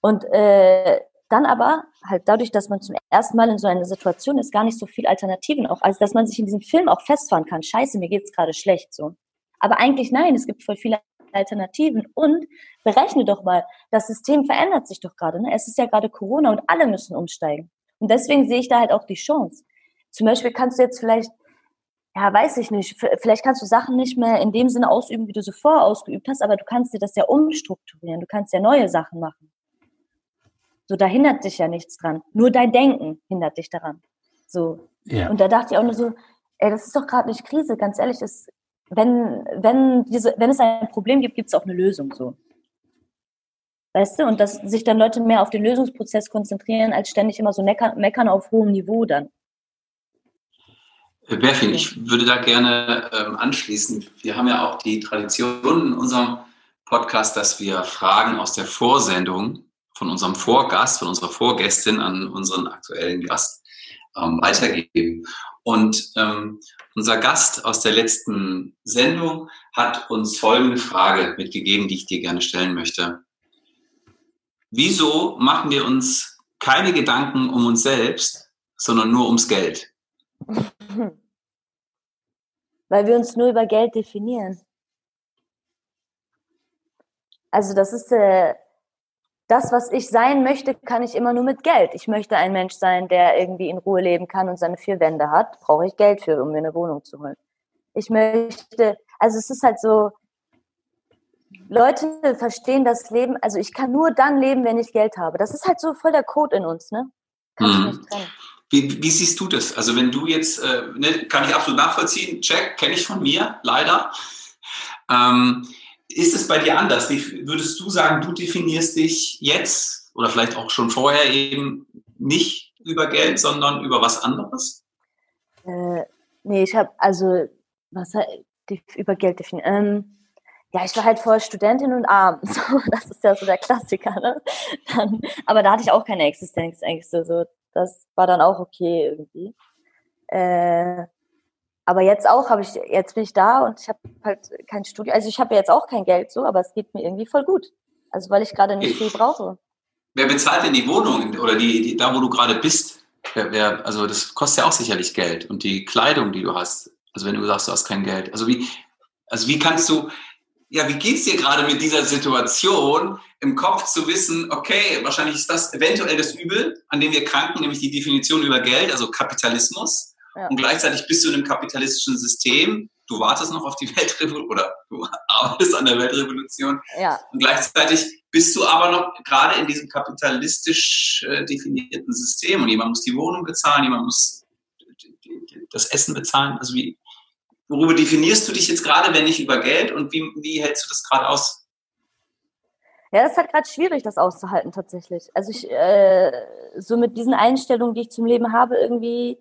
Und äh, dann aber halt dadurch, dass man zum ersten Mal in so einer Situation ist, gar nicht so viel Alternativen auch, als dass man sich in diesem Film auch festfahren kann. Scheiße, mir geht's gerade schlecht so. Aber eigentlich nein, es gibt voll viele Alternativen und berechne doch mal, das System verändert sich doch gerade. Ne? Es ist ja gerade Corona und alle müssen umsteigen. Und deswegen sehe ich da halt auch die Chance. Zum Beispiel kannst du jetzt vielleicht, ja, weiß ich nicht, vielleicht kannst du Sachen nicht mehr in dem Sinne ausüben, wie du sie vorher ausgeübt hast, aber du kannst dir das ja umstrukturieren. Du kannst ja neue Sachen machen. So, da hindert dich ja nichts dran. Nur dein Denken hindert dich daran. So. Ja. Und da dachte ich auch nur so, ey, das ist doch gerade nicht Krise, ganz ehrlich, es wenn, wenn, diese, wenn es ein Problem gibt, gibt es auch eine Lösung so. Weißt du? Und dass sich dann Leute mehr auf den Lösungsprozess konzentrieren, als ständig immer so meckern, meckern auf hohem Niveau dann. Berfin, ich würde da gerne ähm, anschließen. Wir haben ja auch die Tradition in unserem Podcast, dass wir Fragen aus der Vorsendung von unserem Vorgast, von unserer Vorgästin an unseren aktuellen Gast ähm, weitergeben. Und ähm, unser Gast aus der letzten Sendung hat uns folgende Frage mitgegeben, die ich dir gerne stellen möchte. Wieso machen wir uns keine Gedanken um uns selbst, sondern nur ums Geld? *laughs* Weil wir uns nur über Geld definieren. Also das ist äh, das, was ich sein möchte, kann ich immer nur mit Geld. Ich möchte ein Mensch sein, der irgendwie in Ruhe leben kann und seine vier Wände hat. Brauche ich Geld für, um mir eine Wohnung zu holen. Ich möchte, also es ist halt so, Leute verstehen das Leben, also ich kann nur dann leben, wenn ich Geld habe. Das ist halt so voll der Code in uns, ne? Kann hm. nicht trennen. Wie, wie, siehst du das? Also wenn du jetzt, äh, ne, kann ich absolut nachvollziehen, check, kenne ich von mir, leider. Ähm, ist es bei dir anders? Wie würdest du sagen, du definierst dich jetzt oder vielleicht auch schon vorher eben nicht über Geld, sondern über was anderes? Äh, nee, ich habe also was über Geld definiert. Ähm, ja, ich war halt vorher Studentin und arm. *laughs* So, das ist ja so der Klassiker. Ne? Dann, aber da hatte ich auch keine Existenzängste. So, das war dann auch okay irgendwie. Äh, aber jetzt auch habe ich, jetzt bin ich da und ich habe halt kein Studio. Also ich habe jetzt auch kein Geld so, aber es geht mir irgendwie voll gut. Also weil ich gerade nicht viel brauche. Wer bezahlt denn die Wohnung oder die, die da, wo du gerade bist? Wer, wer, also das kostet ja auch sicherlich Geld und die Kleidung, die du hast. Also wenn du sagst, du hast kein Geld. Also wie, also wie kannst du, ja, wie geht's dir gerade mit dieser Situation, im Kopf zu wissen, okay, wahrscheinlich ist das eventuell das Übel, an dem wir kranken, nämlich die Definition über Geld, also Kapitalismus. Ja. Und gleichzeitig bist du in einem kapitalistischen System. Du wartest noch auf die *laughs* Weltrevolution oder du arbeitest an der Weltrevolution. Ja. Und gleichzeitig bist du aber noch gerade in diesem kapitalistisch äh, definierten System. Und jemand muss die Wohnung bezahlen, jemand muss das Essen bezahlen. Also wie, worüber definierst du dich jetzt gerade, wenn nicht über Geld? Und wie, wie hältst du das gerade aus? Ja, das ist halt gerade schwierig, das auszuhalten tatsächlich. Also ich, äh, so mit diesen Einstellungen, die ich zum Leben habe, irgendwie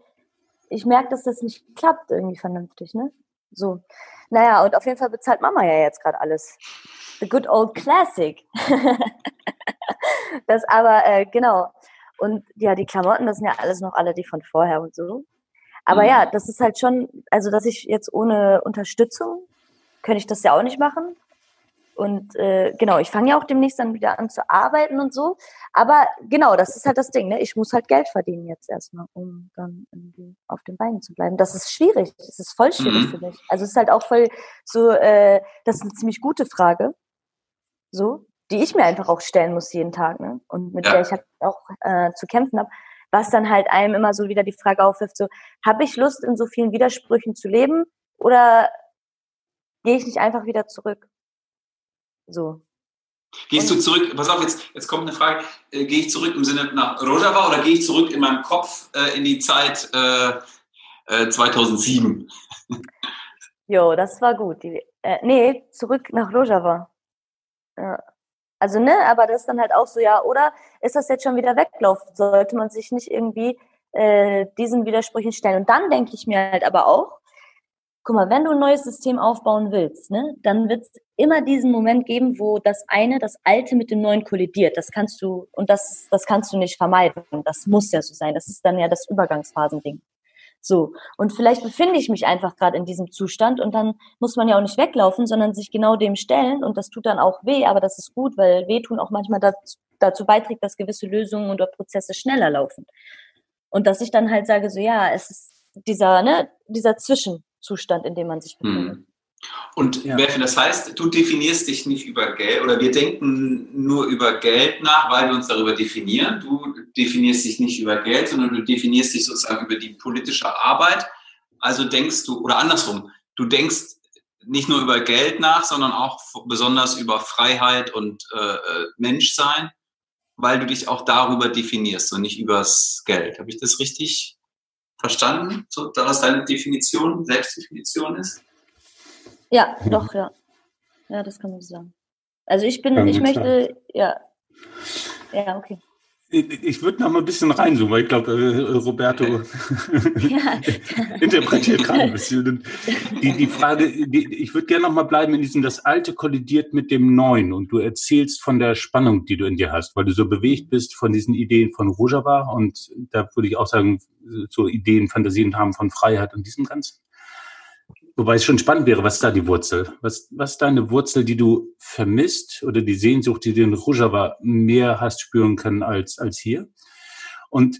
ich merke, dass das nicht klappt irgendwie vernünftig, ne? So. Naja, und auf jeden Fall bezahlt Mama ja jetzt gerade alles. The good old classic. *laughs* das aber, äh, genau. Und ja, die Klamotten, das sind ja alles noch alle die von vorher und so. Aber mhm. ja, das ist halt schon, also dass ich jetzt ohne Unterstützung, könnte ich das ja auch nicht machen. Und äh, genau, ich fange ja auch demnächst dann wieder an zu arbeiten und so. Aber genau, das ist halt das Ding. Ne? Ich muss halt Geld verdienen jetzt erstmal, um dann irgendwie auf den Beinen zu bleiben. Das ist schwierig. Das ist voll schwierig mhm. für mich. Also es ist halt auch voll so, äh, das ist eine ziemlich gute Frage, so, die ich mir einfach auch stellen muss jeden Tag, ne? Und mit ja. der ich halt auch äh, zu kämpfen habe. Was dann halt einem immer so wieder die Frage aufwirft: so, habe ich Lust, in so vielen Widersprüchen zu leben? Oder gehe ich nicht einfach wieder zurück? So. Gehst und, du zurück, pass auf, jetzt, jetzt kommt eine Frage, äh, gehe ich zurück im Sinne nach Rojava oder gehe ich zurück in meinem Kopf äh, in die Zeit äh, 2007? Äh, *laughs* jo, das war gut. Die, äh, nee, zurück nach Rojava. Ja. Also, ne, aber das ist dann halt auch so, ja, oder ist das jetzt schon wieder weglaufen? Sollte man sich nicht irgendwie äh, diesen Widersprüchen stellen? Und dann denke ich mir halt aber auch, guck mal, wenn du ein neues System aufbauen willst, ne, dann wird es immer diesen Moment geben, wo das eine, das alte mit dem neuen kollidiert. Das kannst du, und das, das kannst du nicht vermeiden. Das muss ja so sein. Das ist dann ja das Übergangsphasending. So. Und vielleicht befinde ich mich einfach gerade in diesem Zustand und dann muss man ja auch nicht weglaufen, sondern sich genau dem stellen und das tut dann auch weh, aber das ist gut, weil wehtun auch manchmal dazu, dazu beiträgt, dass gewisse Lösungen oder Prozesse schneller laufen. Und dass ich dann halt sage, so ja, es ist dieser, ne, dieser Zwischenzustand, in dem man sich befindet. Hm. Und ja. das heißt, du definierst dich nicht über Geld oder wir denken nur über Geld nach, weil wir uns darüber definieren. Du definierst dich nicht über Geld, sondern du definierst dich sozusagen über die politische Arbeit. Also denkst du, oder andersrum, du denkst nicht nur über Geld nach, sondern auch besonders über Freiheit und äh, äh Menschsein, weil du dich auch darüber definierst und nicht übers Geld. Habe ich das richtig verstanden, so, dass deine Definition, Selbstdefinition ist? Ja, doch, ja. Ja, das kann man sagen. Also ich bin, ich möchte, sagen. ja. Ja, okay. Ich würde noch mal ein bisschen reinzoomen, weil ich glaube, äh, Roberto *laughs* interpretiert gerade ein bisschen. Die, die Frage, die, ich würde gerne noch mal bleiben in diesem, das Alte kollidiert mit dem Neuen und du erzählst von der Spannung, die du in dir hast, weil du so bewegt bist von diesen Ideen von Rojava und da würde ich auch sagen, so Ideen, Fantasien haben von Freiheit und diesem Ganzen. Wobei es schon spannend wäre, was ist da die Wurzel? Was, was ist deine Wurzel, die du vermisst oder die Sehnsucht, die du in Rojava mehr hast spüren können als, als hier? Und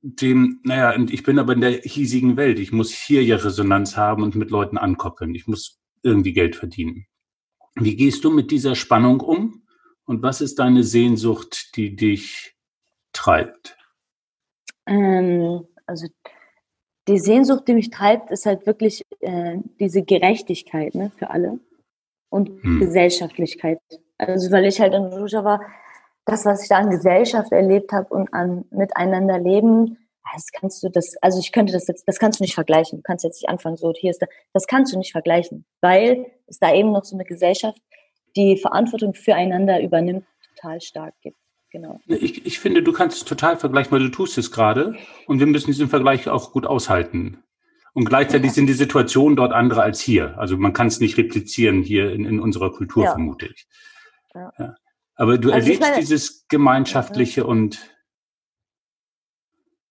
dem, naja, und ich bin aber in der hiesigen Welt. Ich muss hier ja Resonanz haben und mit Leuten ankoppeln. Ich muss irgendwie Geld verdienen. Wie gehst du mit dieser Spannung um? Und was ist deine Sehnsucht, die dich treibt? Ähm, also die Sehnsucht, die mich treibt, ist halt wirklich äh, diese Gerechtigkeit ne, für alle und hm. Gesellschaftlichkeit. Also weil ich halt in Rojava das, was ich da an Gesellschaft erlebt habe und an miteinander leben, das kannst du das, also ich könnte das jetzt, das kannst du nicht vergleichen. Du kannst jetzt nicht anfangen, so hier ist da, das kannst du nicht vergleichen, weil es da eben noch so eine Gesellschaft, die Verantwortung füreinander übernimmt, total stark gibt. Genau. Ich, ich finde, du kannst es total vergleichen, weil du tust es gerade und wir müssen diesen Vergleich auch gut aushalten. Und gleichzeitig sind die Situationen dort andere als hier. Also man kann es nicht replizieren hier in, in unserer Kultur, ja. vermute ich. Ja. ja. Aber du also erlebst meine, dieses Gemeinschaftliche ja. und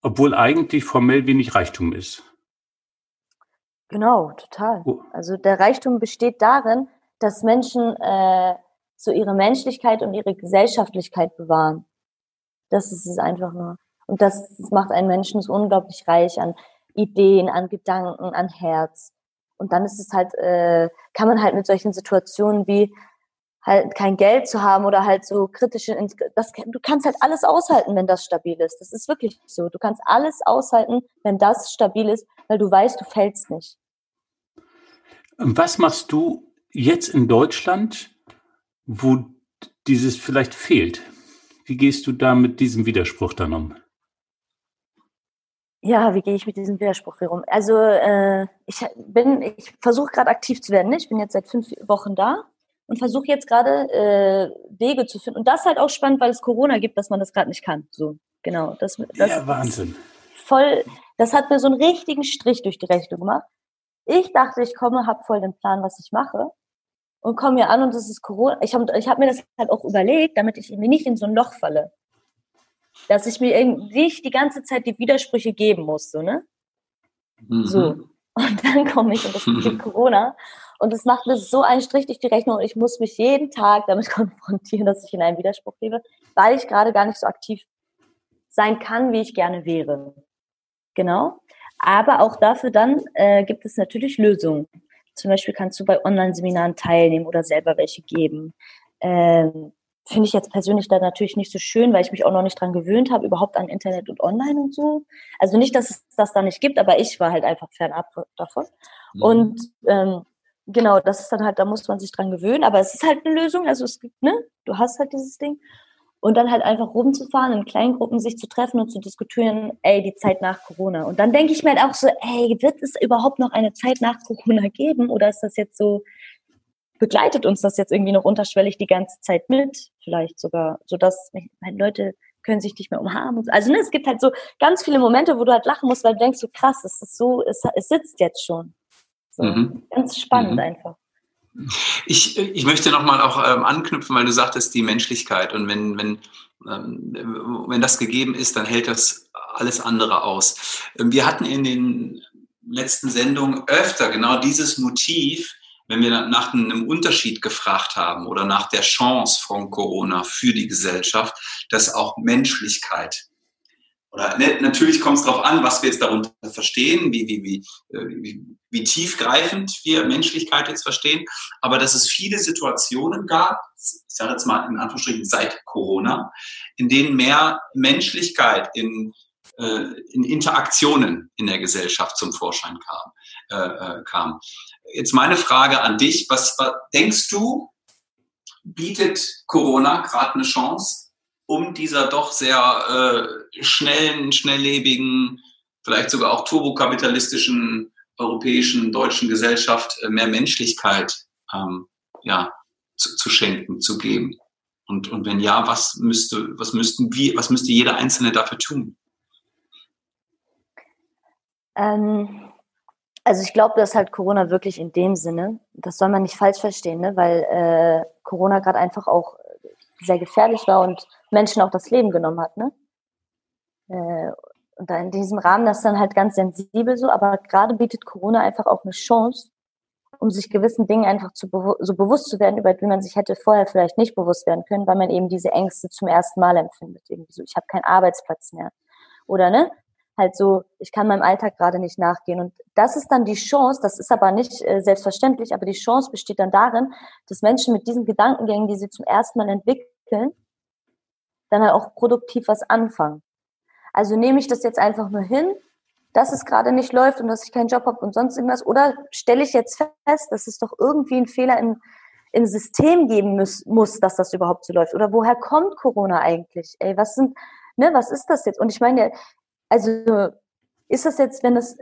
obwohl eigentlich formell wenig Reichtum ist. Genau, total. Oh. Also der Reichtum besteht darin, dass Menschen äh, so ihre Menschlichkeit und ihre Gesellschaftlichkeit bewahren. Das ist es einfach nur. Und das, das macht einen Menschen so unglaublich reich an Ideen, an Gedanken, an Herz. Und dann ist es halt, äh, kann man halt mit solchen Situationen wie halt kein Geld zu haben oder halt so kritische, das, du kannst halt alles aushalten, wenn das stabil ist. Das ist wirklich so. Du kannst alles aushalten, wenn das stabil ist, weil du weißt, du fällst nicht. Was machst du jetzt in Deutschland, wo dieses vielleicht fehlt. Wie gehst du da mit diesem Widerspruch dann um? Ja, wie gehe ich mit diesem Widerspruch herum? Also äh, ich bin, ich versuche gerade aktiv zu werden. Ne? Ich bin jetzt seit fünf Wochen da und versuche jetzt gerade äh, Wege zu finden. Und das ist halt auch spannend, weil es Corona gibt, dass man das gerade nicht kann. So, genau. Das, das ja, Wahnsinn. Voll, das hat mir so einen richtigen Strich durch die Rechnung gemacht. Ich dachte, ich komme, habe voll den Plan, was ich mache und komme hier an und das ist Corona. Ich habe ich hab mir das halt auch überlegt, damit ich mir nicht in so ein Loch falle. Dass ich mir nicht die ganze Zeit die Widersprüche geben muss, so, ne? Mhm. So. Und dann komme ich und das ist *laughs* Corona. Und das macht mir so einen Strich durch die Rechnung und ich muss mich jeden Tag damit *laughs* konfrontieren, dass ich in einen Widerspruch lebe, weil ich gerade gar nicht so aktiv sein kann, wie ich gerne wäre. Genau. Aber auch dafür dann äh, gibt es natürlich Lösungen. Zum Beispiel kannst du bei Online-Seminaren teilnehmen oder selber welche geben. Ähm, Finde ich jetzt persönlich da natürlich nicht so schön, weil ich mich auch noch nicht dran gewöhnt habe, überhaupt an Internet und Online und so. Also nicht, dass es das da nicht gibt, aber ich war halt einfach fernab davon. Mhm. Und ähm, genau, das ist dann halt, da muss man sich dran gewöhnen, aber es ist halt eine Lösung. Also es gibt, ne, du hast halt dieses Ding und dann halt einfach rumzufahren, in kleinen Gruppen sich zu treffen und zu diskutieren, ey, die Zeit nach Corona. Und dann denke ich mir halt auch so, ey, wird es überhaupt noch eine Zeit nach Corona geben oder ist das jetzt so, begleitet uns das jetzt irgendwie noch unterschwellig die ganze Zeit mit, vielleicht sogar, sodass halt Leute können sich nicht mehr umarmen. Also ne, es gibt halt so ganz viele Momente, wo du halt lachen musst, weil du denkst, so krass, es ist so, es, es sitzt jetzt schon. So, mhm. Ganz spannend mhm. einfach. Ich, ich möchte nochmal auch ähm, anknüpfen, weil du sagtest, die Menschlichkeit. Und wenn, wenn, ähm, wenn das gegeben ist, dann hält das alles andere aus. Ähm, wir hatten in den letzten Sendungen öfter genau dieses Motiv, wenn wir nach einem Unterschied gefragt haben oder nach der Chance von Corona für die Gesellschaft, dass auch Menschlichkeit oder ne, natürlich kommt es darauf an, was wir jetzt darunter verstehen, wie, wie, wie, äh, wie, wie tiefgreifend wir Menschlichkeit jetzt verstehen, aber dass es viele Situationen gab, ich sage jetzt mal in Anführungsstrichen seit Corona, in denen mehr Menschlichkeit in, äh, in Interaktionen in der Gesellschaft zum Vorschein kam. Äh, äh kam. Jetzt meine Frage an dich, was, was denkst du, bietet Corona gerade eine Chance, um dieser doch sehr äh, schnellen, schnelllebigen, vielleicht sogar auch turbokapitalistischen europäischen, deutschen Gesellschaft äh, mehr Menschlichkeit ähm, ja, zu, zu, schenken, zu geben? Und, und wenn ja, was müsste, was müssten wir, was müsste jeder Einzelne dafür tun? Ähm, also ich glaube, dass halt Corona wirklich in dem Sinne, das soll man nicht falsch verstehen, ne? weil äh, Corona gerade einfach auch sehr gefährlich war und Menschen auch das Leben genommen hat. Ne? Äh, und da in diesem Rahmen, das ist dann halt ganz sensibel so, aber gerade bietet Corona einfach auch eine Chance, um sich gewissen Dingen einfach zu so bewusst zu werden, über die man sich hätte vorher vielleicht nicht bewusst werden können, weil man eben diese Ängste zum ersten Mal empfindet. Irgendwie so, ich habe keinen Arbeitsplatz mehr. Oder ne? Halt so, ich kann meinem Alltag gerade nicht nachgehen. Und das ist dann die Chance, das ist aber nicht äh, selbstverständlich, aber die Chance besteht dann darin, dass Menschen mit diesen Gedankengängen, die sie zum ersten Mal entwickeln, dann halt auch produktiv was anfangen. Also nehme ich das jetzt einfach nur hin, dass es gerade nicht läuft und dass ich keinen Job habe und sonst irgendwas, oder stelle ich jetzt fest, dass es doch irgendwie einen Fehler im, im System geben muss, muss, dass das überhaupt so läuft? Oder woher kommt Corona eigentlich? Ey, was sind, ne, was ist das jetzt? Und ich meine, also ist das jetzt, wenn das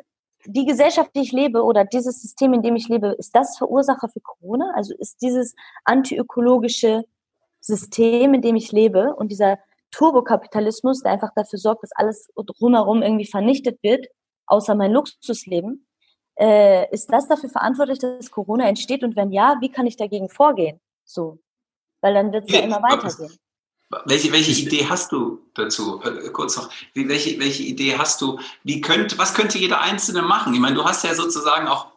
die Gesellschaft, die ich lebe oder dieses System, in dem ich lebe, ist das Verursacher für Corona? Also ist dieses antiökologische System, in dem ich lebe und dieser Turbokapitalismus, der einfach dafür sorgt, dass alles drumherum irgendwie vernichtet wird, außer mein Luxusleben, äh, ist das dafür verantwortlich, dass Corona entsteht? Und wenn ja, wie kann ich dagegen vorgehen? So. Weil dann wird es ja immer weitergehen. Welche, welche Idee hast du dazu? Äh, kurz noch, welche, welche Idee hast du? Wie könnte, was könnte jeder Einzelne machen? Ich meine, du hast ja sozusagen auch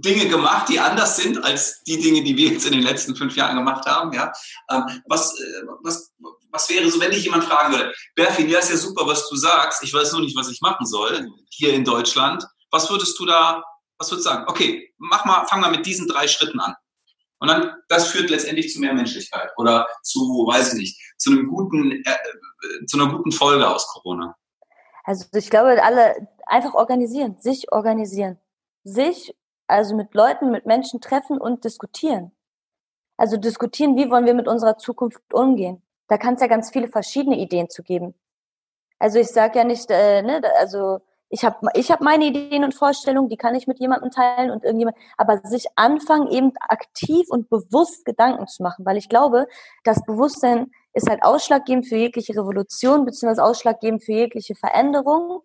Dinge gemacht, die anders sind als die Dinge, die wir jetzt in den letzten fünf Jahren gemacht haben. Ja? Ähm, was, äh, was, was wäre so, wenn dich jemand fragen würde, Berfin, ja, ist ja super, was du sagst, ich weiß nur nicht, was ich machen soll hier in Deutschland. Was würdest du da, was würdest du sagen? Okay, mach mal, fang mal mit diesen drei Schritten an. Und dann, das führt letztendlich zu mehr Menschlichkeit oder zu, weiß ich nicht, zu einem guten, äh, äh zu einer guten Folge aus Corona. Also ich glaube, alle einfach organisieren, sich organisieren. Sich also mit Leuten, mit Menschen treffen und diskutieren. Also diskutieren, wie wollen wir mit unserer Zukunft umgehen. Da kann es ja ganz viele verschiedene Ideen zu geben. Also ich sage ja nicht, äh, ne, also ich habe ich hab meine Ideen und Vorstellungen, die kann ich mit jemandem teilen und irgendjemand, aber sich anfangen, eben aktiv und bewusst Gedanken zu machen, weil ich glaube, das Bewusstsein ist halt ausschlaggebend für jegliche Revolution, beziehungsweise ausschlaggebend für jegliche Veränderung.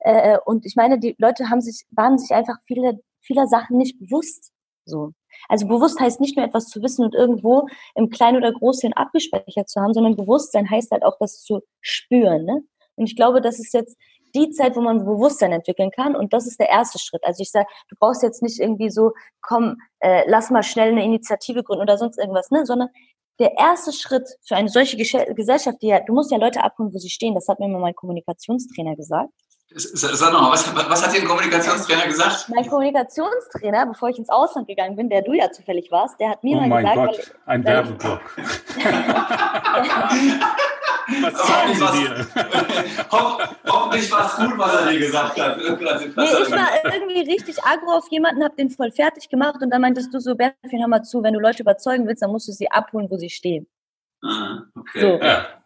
Äh, und ich meine, die Leute haben sich, waren sich einfach viele vieler Sachen nicht bewusst. So. Also bewusst heißt nicht nur etwas zu wissen und irgendwo im Kleinen oder Großen abgespeichert zu haben, sondern Bewusstsein heißt halt auch das zu spüren. Ne? Und ich glaube, das ist jetzt die Zeit, wo man Bewusstsein entwickeln kann. Und das ist der erste Schritt. Also ich sage, du brauchst jetzt nicht irgendwie so, komm, äh, lass mal schnell eine Initiative gründen oder sonst irgendwas, ne? sondern der erste Schritt für eine solche Gesellschaft, die ja, du musst ja Leute abholen, wo sie stehen. Das hat mir mal mein Kommunikationstrainer gesagt. Sag nochmal, was, was hat dir ein Kommunikationstrainer gesagt? Mein Kommunikationstrainer, bevor ich ins Ausland gegangen bin, der du ja zufällig warst, der hat mir oh mal gesagt... Oh mein Gott, ein Werbeblock. *laughs* was sagen Sie dir? *laughs* hoffentlich war es gut, was er dir gesagt hat. Nee, ich war irgendwie richtig aggro auf jemanden, hab den voll fertig gemacht und dann meintest du so, Berfin, hör mal zu, wenn du Leute überzeugen willst, dann musst du sie abholen, wo sie stehen. Ah, okay. So. Ja.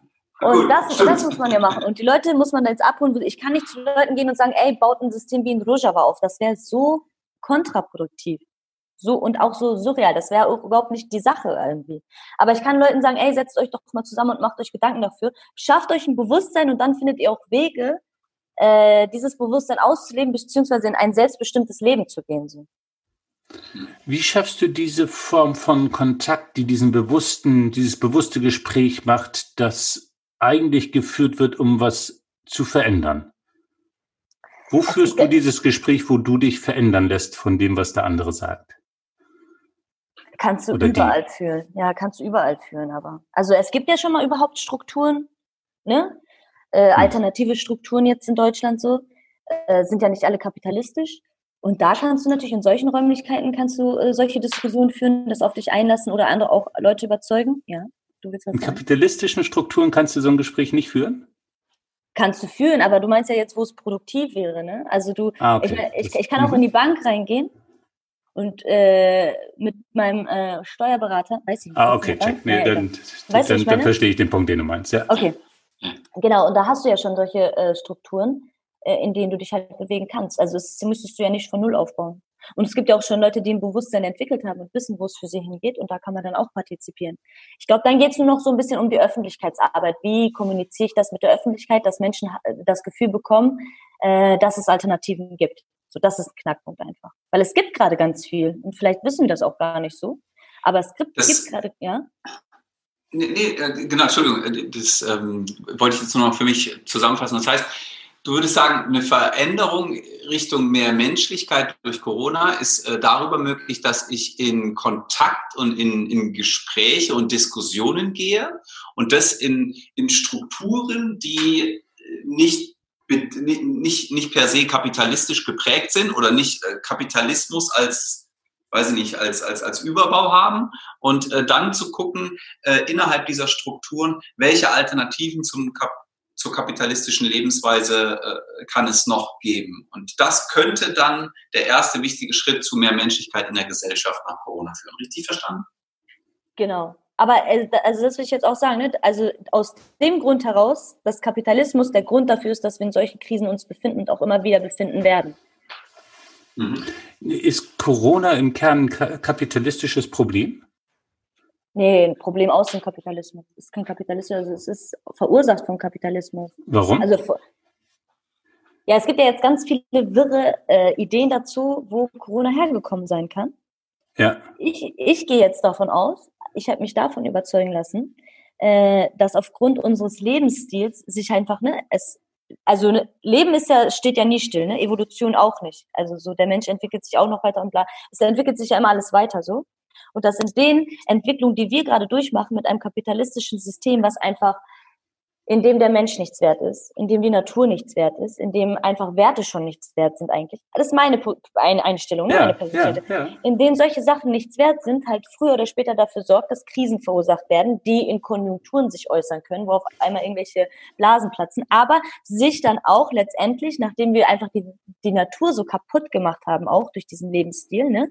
Und das, das muss man ja machen. Und die Leute muss man jetzt abholen. Ich kann nicht zu Leuten gehen und sagen, ey, baut ein System wie in Rojava auf. Das wäre so kontraproduktiv. So und auch so surreal. Das wäre überhaupt nicht die Sache irgendwie. Aber ich kann Leuten sagen, ey, setzt euch doch mal zusammen und macht euch Gedanken dafür. Schafft euch ein Bewusstsein und dann findet ihr auch Wege, äh, dieses Bewusstsein auszuleben, beziehungsweise in ein selbstbestimmtes Leben zu gehen. So. Wie schaffst du diese Form von Kontakt, die diesen bewussten, dieses bewusste Gespräch macht, das eigentlich geführt wird, um was zu verändern? Wo führst du dieses Gespräch, wo du dich verändern lässt von dem, was der andere sagt? Kannst du Oder überall die? führen. Ja, kannst du überall führen, aber. Also es gibt ja schon mal überhaupt Strukturen, ne? Äh, hm. alternative Strukturen jetzt in Deutschland so, äh, sind ja nicht alle kapitalistisch. Und da kannst du natürlich in solchen Räumlichkeiten kannst du äh, solche Diskussionen führen, das auf dich einlassen oder andere auch Leute überzeugen. Ja, du willst was In sagen? kapitalistischen Strukturen kannst du so ein Gespräch nicht führen? Kannst du führen, aber du meinst ja jetzt, wo es produktiv wäre, ne? Also du, ah, okay. ich, ich, ich, kann auch mhm. in die Bank reingehen und äh, mit meinem äh, Steuerberater, weiß ich nicht. Ah, okay, check. Nee, dann, weißt dann, dann verstehe ich den Punkt, den du meinst, ja. Okay. Genau, und da hast du ja schon solche äh, Strukturen äh, in denen du dich halt bewegen kannst. Also das müsstest du ja nicht von Null aufbauen. Und es gibt ja auch schon Leute, die ein Bewusstsein entwickelt haben und wissen, wo es für sie hingeht und da kann man dann auch partizipieren. Ich glaube, dann geht es nur noch so ein bisschen um die Öffentlichkeitsarbeit. Wie kommuniziere ich das mit der Öffentlichkeit, dass Menschen das Gefühl bekommen, äh, dass es Alternativen gibt. So, das ist ein Knackpunkt einfach. Weil es gibt gerade ganz viel und vielleicht wissen wir das auch gar nicht so. Aber es gibt, gibt gerade, ja. Nee, nee, äh, genau, Entschuldigung, äh, das ähm, wollte ich jetzt nur noch für mich zusammenfassen. Das heißt, Du würdest sagen, eine Veränderung Richtung mehr Menschlichkeit durch Corona ist äh, darüber möglich, dass ich in Kontakt und in, in Gespräche und Diskussionen gehe und das in, in Strukturen, die nicht, nicht, nicht per se kapitalistisch geprägt sind oder nicht äh, Kapitalismus als weiß ich nicht, als, als, als Überbau haben und äh, dann zu gucken, äh, innerhalb dieser Strukturen, welche Alternativen zum Kap zur kapitalistischen Lebensweise äh, kann es noch geben. Und das könnte dann der erste wichtige Schritt zu mehr Menschlichkeit in der Gesellschaft nach Corona führen. Richtig verstanden? Genau. Aber äh, also das will ich jetzt auch sagen, ne? also aus dem Grund heraus, dass Kapitalismus der Grund dafür ist, dass wir in solchen Krisen uns befinden und auch immer wieder befinden werden. Mhm. Ist Corona im Kern ein kapitalistisches Problem? Nee, ein Problem aus dem Kapitalismus. Es ist kein Kapitalismus, also es ist verursacht vom Kapitalismus. Warum? Also, ja, es gibt ja jetzt ganz viele wirre äh, Ideen dazu, wo Corona hergekommen sein kann. Ja. Ich, ich gehe jetzt davon aus, ich habe mich davon überzeugen lassen, äh, dass aufgrund unseres Lebensstils sich einfach, ne, es, also ne, Leben ist ja, steht ja nie still, ne? Evolution auch nicht. Also so, der Mensch entwickelt sich auch noch weiter und bla. Es entwickelt sich ja immer alles weiter so. Und das sind den Entwicklungen, die wir gerade durchmachen mit einem kapitalistischen System, was einfach in dem der Mensch nichts wert ist, in dem die Natur nichts wert ist, in dem einfach Werte schon nichts wert sind eigentlich. Das ist meine Einstellung, ja, meine persönliche. Ja, ja. In dem solche Sachen nichts wert sind, halt früher oder später dafür sorgt, dass Krisen verursacht werden, die in Konjunkturen sich äußern können, wo auf einmal irgendwelche Blasen platzen, aber sich dann auch letztendlich, nachdem wir einfach die, die Natur so kaputt gemacht haben, auch durch diesen Lebensstil, ne,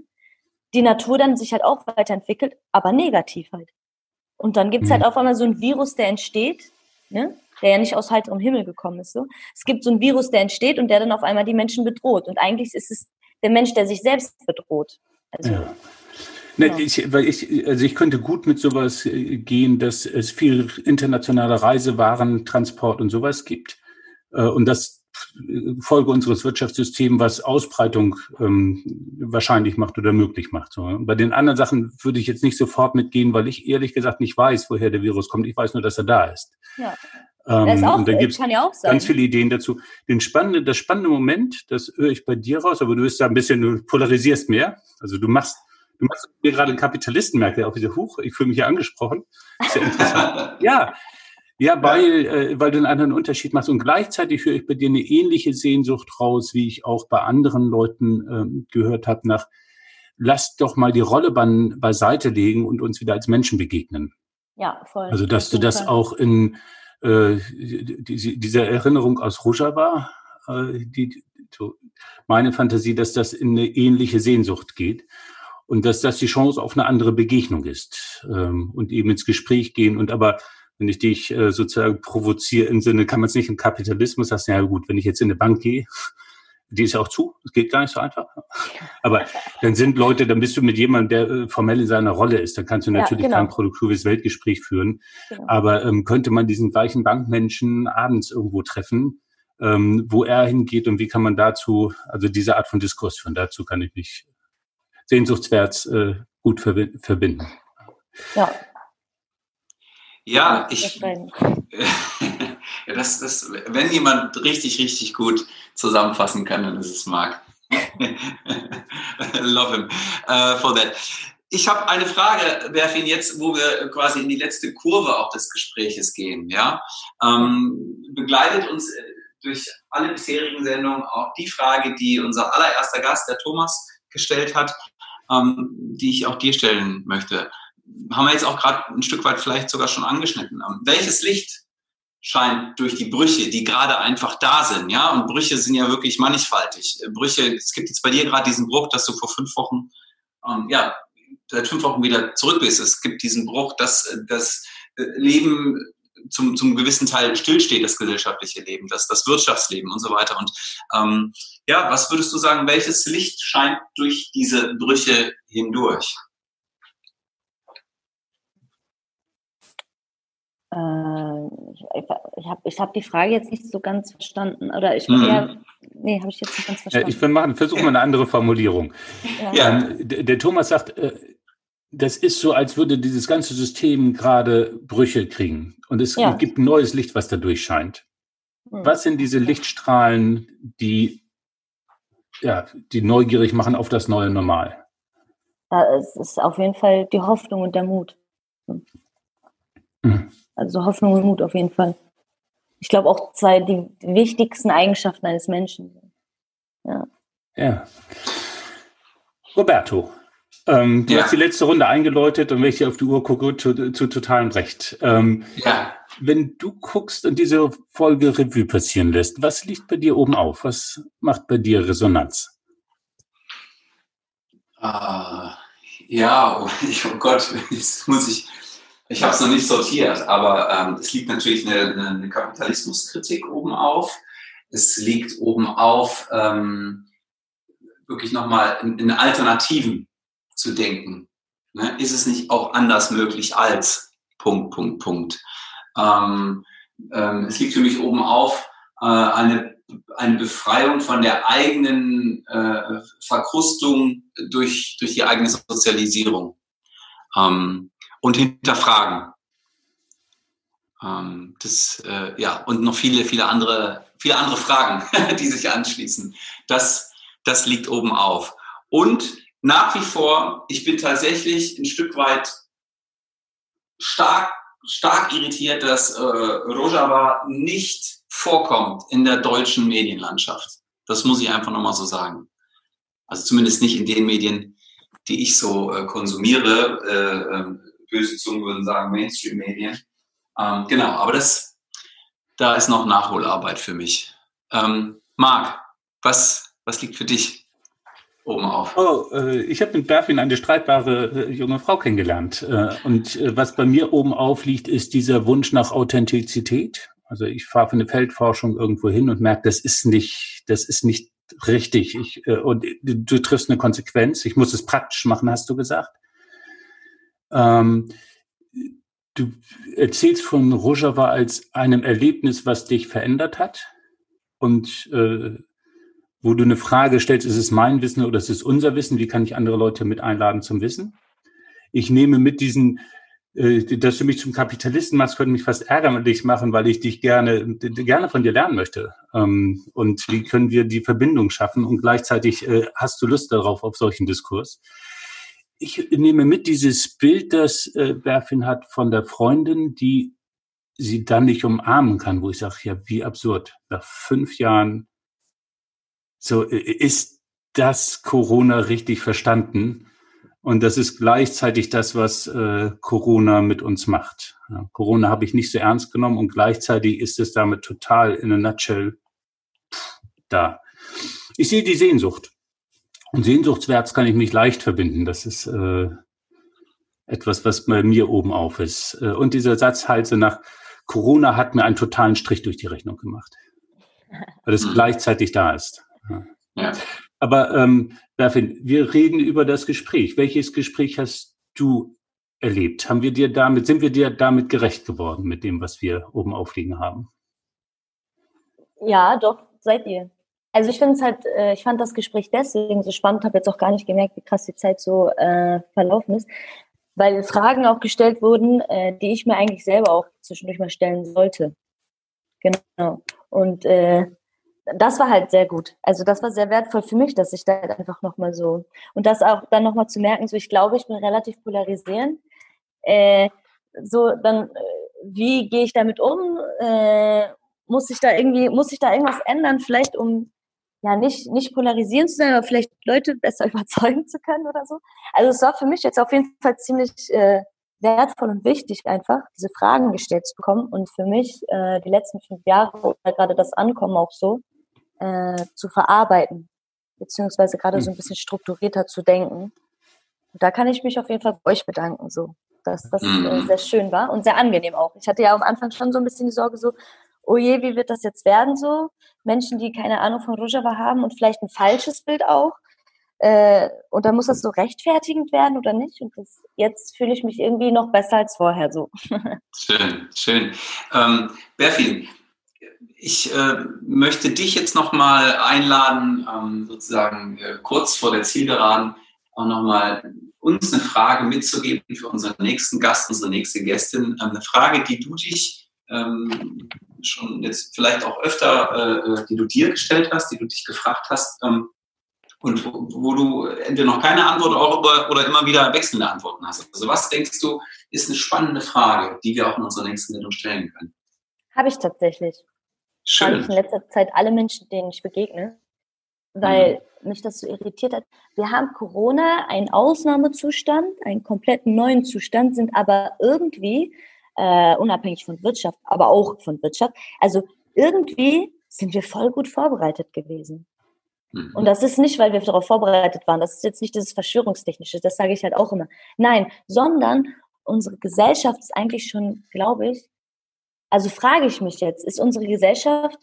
die Natur dann sich halt auch weiterentwickelt, aber negativ halt. Und dann gibt's mhm. halt auf einmal so ein Virus, der entsteht, ne? der ja nicht aus heiterem Himmel gekommen ist. So. Es gibt so ein Virus, der entsteht und der dann auf einmal die Menschen bedroht. Und eigentlich ist es der Mensch, der sich selbst bedroht. Also, ja. Ne, genau. ich, weil ich, also ich könnte gut mit sowas äh, gehen, dass es viel internationale Reisewaren, Transport und sowas gibt. Äh, und dass Folge unseres Wirtschaftssystems, was Ausbreitung ähm, wahrscheinlich macht oder möglich macht. So. Bei den anderen Sachen würde ich jetzt nicht sofort mitgehen, weil ich ehrlich gesagt nicht weiß, woher der Virus kommt. Ich weiß nur, dass er da ist. Ja. Ähm, auch, und da gibt es ja ganz viele Ideen dazu. Den spannende, das spannende Moment, das höre ich bei dir raus, aber du bist da ein bisschen, du polarisierst mehr. Also du machst, du machst mir gerade einen Kapitalisten, merkt er auch wieder, hoch, ich fühle mich hier angesprochen. Ist ja interessant. *laughs* ja, ja, weil, äh, weil du einen anderen Unterschied machst. Und gleichzeitig höre ich bei dir eine ähnliche Sehnsucht raus, wie ich auch bei anderen Leuten ähm, gehört habe, nach lass doch mal die Rolle be beiseite legen und uns wieder als Menschen begegnen. Ja, voll. Also, dass du das auch in äh, die, dieser Erinnerung aus Rojava, äh, die, so meine Fantasie, dass das in eine ähnliche Sehnsucht geht und dass das die Chance auf eine andere Begegnung ist ähm, und eben ins Gespräch gehen und aber wenn ich dich äh, sozusagen provoziere im Sinne, kann man es nicht im Kapitalismus, du, ja gut, wenn ich jetzt in eine Bank gehe, *laughs* die ist ja auch zu, es geht gar nicht so einfach. Aber dann sind Leute, dann bist du mit jemandem, der äh, formell in seiner Rolle ist, dann kannst du natürlich ja, genau. kein produktives Weltgespräch führen. Genau. Aber ähm, könnte man diesen gleichen Bankmenschen abends irgendwo treffen, ähm, wo er hingeht und wie kann man dazu, also diese Art von Diskurs führen, dazu kann ich mich sehnsuchtswärts äh, gut verbinden. Ja. Ja, ich. *laughs* das, das, wenn jemand richtig, richtig gut zusammenfassen kann, dann ist es Marc. *laughs* Love him uh, for that. Ich habe eine Frage, Berfin, jetzt, wo wir quasi in die letzte Kurve auch des Gespräches gehen. Ja, ähm, begleitet uns äh, durch alle bisherigen Sendungen auch die Frage, die unser allererster Gast, der Thomas, gestellt hat, ähm, die ich auch dir stellen möchte. Haben wir jetzt auch gerade ein Stück weit vielleicht sogar schon angeschnitten. Ähm, welches Licht scheint durch die Brüche, die gerade einfach da sind, ja? Und Brüche sind ja wirklich mannigfaltig. Brüche, es gibt jetzt bei dir gerade diesen Bruch, dass du vor fünf Wochen, ähm, ja, seit fünf Wochen wieder zurück bist. Es gibt diesen Bruch, dass das Leben zum, zum gewissen Teil stillsteht, das gesellschaftliche Leben, das, das Wirtschaftsleben und so weiter. Und ähm, ja, was würdest du sagen, welches Licht scheint durch diese Brüche hindurch? Ich habe ich hab die Frage jetzt nicht so ganz verstanden. Oder ich mhm. eher, nee, habe ich jetzt nicht ganz verstanden. Ja, ich will versuche mal eine andere Formulierung. Ja. Ähm, der, der, Thomas sagt, äh, das ist so, als würde dieses ganze System gerade Brüche kriegen. Und es ja. gibt ein neues Licht, was da durchscheint. Mhm. Was sind diese Lichtstrahlen, die, ja, die neugierig machen auf das neue Normal? Ja, es ist auf jeden Fall die Hoffnung und der Mut. Mhm. Also Hoffnung und Mut auf jeden Fall. Ich glaube auch zwei die wichtigsten Eigenschaften eines Menschen. Ja. Ja. Roberto, ähm, du ja. hast die letzte Runde eingeläutet und wenn ich hier auf die Uhr gucke, zu, zu totalem Recht. Ähm, ja. Wenn du guckst und diese Folge Revue passieren lässt, was liegt bei dir oben auf? Was macht bei dir Resonanz? Uh, ja, oh, ich, *laughs* oh Gott, *laughs* jetzt muss ich, ich habe es noch nicht sortiert, aber ähm, es liegt natürlich eine, eine, Kapitalismuskritik oben auf. Es liegt oben auf ähm, wirklich nochmal in, in Alternativen zu denken. Ne? Ist es nicht auch anders möglich als Punkt, Punkt, Punkt. Ähm, ähm, es liegt für mich oben auf äh, eine, eine Befreiung von der eigenen äh, Verkrustung durch, durch die eigene Sozialisierung ähm, und hinterfragen. Ähm, das, äh, ja, und noch viele, viele andere, viele andere Fragen, *laughs* die sich anschließen. Das, das liegt oben auf. Und nach wie vor, ich bin tatsächlich ein Stück weit stark, stark irritiert, dass äh, Rojava nicht vorkommt in der deutschen Medienlandschaft. Das muss ich einfach nochmal so sagen. Also zumindest nicht in den Medien, die ich so äh, konsumiere. Äh, äh, böse Zungen würden sagen Mainstream-Medien. Ähm, genau, aber das, da ist noch Nachholarbeit für mich. Ähm, Marc, was, was liegt für dich? oben auf? Oh, äh, ich habe mit Berfin eine streitbare äh, junge Frau kennengelernt. Äh, und äh, was bei mir oben auf liegt, ist dieser Wunsch nach Authentizität. Also ich fahre für eine Feldforschung irgendwo hin und merke, das ist nicht, das ist nicht richtig. Ich, äh, und du, du triffst eine Konsequenz. Ich muss es praktisch machen, hast du gesagt. Ähm, du erzählst von Rojava als einem Erlebnis, was dich verändert hat. Und äh, wo du eine Frage stellst, ist es mein Wissen oder ist es unser Wissen? Wie kann ich andere Leute mit einladen zum Wissen? Ich nehme mit diesen, äh, dass du mich zum Kapitalisten machst, könnte mich fast ärgerlich machen, weil ich dich gerne, gerne von dir lernen möchte. Ähm, und wie können wir die Verbindung schaffen? Und gleichzeitig äh, hast du Lust darauf, auf solchen Diskurs. Ich nehme mit dieses Bild, das äh, Berfin hat von der Freundin, die sie dann nicht umarmen kann, wo ich sage, ja, wie absurd. Nach fünf Jahren so, ist das Corona richtig verstanden? Und das ist gleichzeitig das, was äh, Corona mit uns macht. Ja, Corona habe ich nicht so ernst genommen und gleichzeitig ist es damit total in a nutshell pff, da. Ich sehe die Sehnsucht. Und Sehnsuchtswärts kann ich mich leicht verbinden. Das ist äh, etwas, was bei mir oben auf ist. Äh, und dieser Satz halte nach Corona hat mir einen totalen Strich durch die Rechnung gemacht. Weil es mhm. gleichzeitig da ist. Ja. Aber ähm, Berfin, wir reden über das Gespräch. Welches Gespräch hast du erlebt? Haben wir dir damit, sind wir dir damit gerecht geworden mit dem, was wir oben aufliegen haben? Ja, doch, seid ihr. Also ich finde es halt, äh, ich fand das Gespräch deswegen so spannend, habe jetzt auch gar nicht gemerkt, wie krass die Zeit so äh, verlaufen ist, weil Fragen auch gestellt wurden, äh, die ich mir eigentlich selber auch zwischendurch mal stellen sollte. Genau. Und äh, das war halt sehr gut. Also das war sehr wertvoll für mich, dass ich da halt einfach nochmal so und das auch dann nochmal zu merken, so ich glaube, ich bin relativ polarisierend. Äh, so dann, äh, wie gehe ich damit um? Äh, muss ich da irgendwie, muss ich da irgendwas ändern, vielleicht um ja nicht, nicht polarisierend zu sein, aber vielleicht Leute besser *laughs* überzeugen zu können oder so. Also es war für mich jetzt auf jeden Fall ziemlich äh, wertvoll und wichtig, einfach diese Fragen gestellt zu bekommen und für mich äh, die letzten fünf Jahre oder gerade das Ankommen auch so äh, zu verarbeiten, beziehungsweise gerade so ein bisschen strukturierter zu denken. Und da kann ich mich auf jeden Fall bei euch bedanken, so, dass das äh, Mhm. sehr schön war und sehr angenehm auch. Ich hatte ja am Anfang schon so ein bisschen die Sorge, so, oh je, wie wird das jetzt werden, so Menschen, die keine Ahnung von Rojava haben und vielleicht ein falsches Bild auch. Äh, und dann muss das so rechtfertigend werden oder nicht? Und das, jetzt fühle ich mich irgendwie noch besser als vorher so. *laughs* Schön, schön. Ähm, Berfin, ich äh, möchte dich jetzt nochmal einladen, ähm, sozusagen äh, kurz vor der Zielgeraden auch nochmal uns eine Frage mitzugeben für unseren nächsten Gast, unsere nächste Gästin. Ähm, eine Frage, die du dich ähm, schon jetzt vielleicht auch öfter, äh, die du dir gestellt hast, die du dich gefragt hast ähm, und wo, wo du entweder noch keine Antwort über, oder immer wieder wechselnde Antworten hast. Also was denkst du, ist eine spannende Frage, die wir auch in unserer nächsten Sendung stellen können? Habe ich tatsächlich. Frage ich Schön. in letzter Zeit alle Menschen, denen ich begegne, weil mich das so irritiert hat. Wir haben Corona, einen Ausnahmezustand, einen komplett neuen Zustand, sind aber irgendwie, äh, unabhängig von Wirtschaft, aber auch von Wirtschaft, also irgendwie sind wir voll gut vorbereitet gewesen. Mhm. Und das ist nicht, weil wir darauf vorbereitet waren. Das ist jetzt nicht dieses Verschwörungstechnische, das sage ich halt auch immer. Nein, sondern unsere Gesellschaft ist eigentlich schon, glaube ich, also frage ich mich jetzt, ist unsere Gesellschaft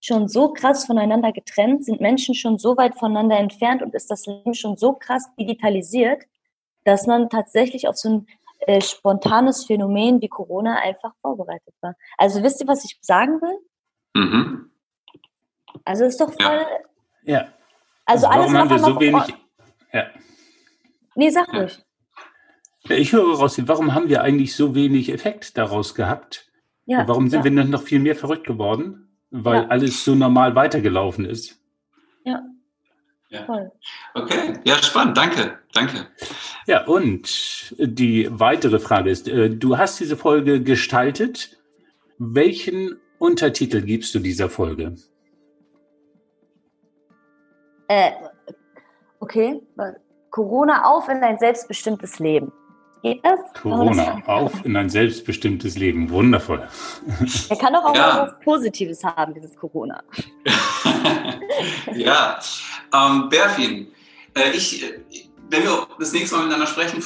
schon so krass voneinander getrennt? Sind Menschen schon so weit voneinander entfernt und ist das Leben schon so krass digitalisiert, dass man tatsächlich auf so ein äh, spontanes Phänomen wie Corona einfach vorbereitet war? Also wisst ihr, was ich sagen will? Mhm. Also ist doch Ja. voll. Ja. Also alles warum haben wir einfach so wenig? Ja. Nee, sag Ja. ruhig. Ich höre raus, warum haben wir eigentlich so wenig Effekt daraus gehabt? Ja, warum sind ja. wir dann noch viel mehr verrückt geworden? Weil Ja. alles so normal weitergelaufen ist. Ja, Ja. voll. Okay, ja, spannend. Danke, danke. Ja, und die weitere Frage ist, äh, du hast diese Folge gestaltet. Welchen Untertitel gibst du dieser Folge? Äh, okay. Corona auf in ein selbstbestimmtes Leben. Geht das? Corona auf in ein selbstbestimmtes Leben. Wundervoll. *laughs* Er kann doch auch Ja. mal was Positives haben, dieses Corona. *laughs* ja, ähm, Berfin, äh, ich, wenn wir das nächste Mal miteinander sprechen,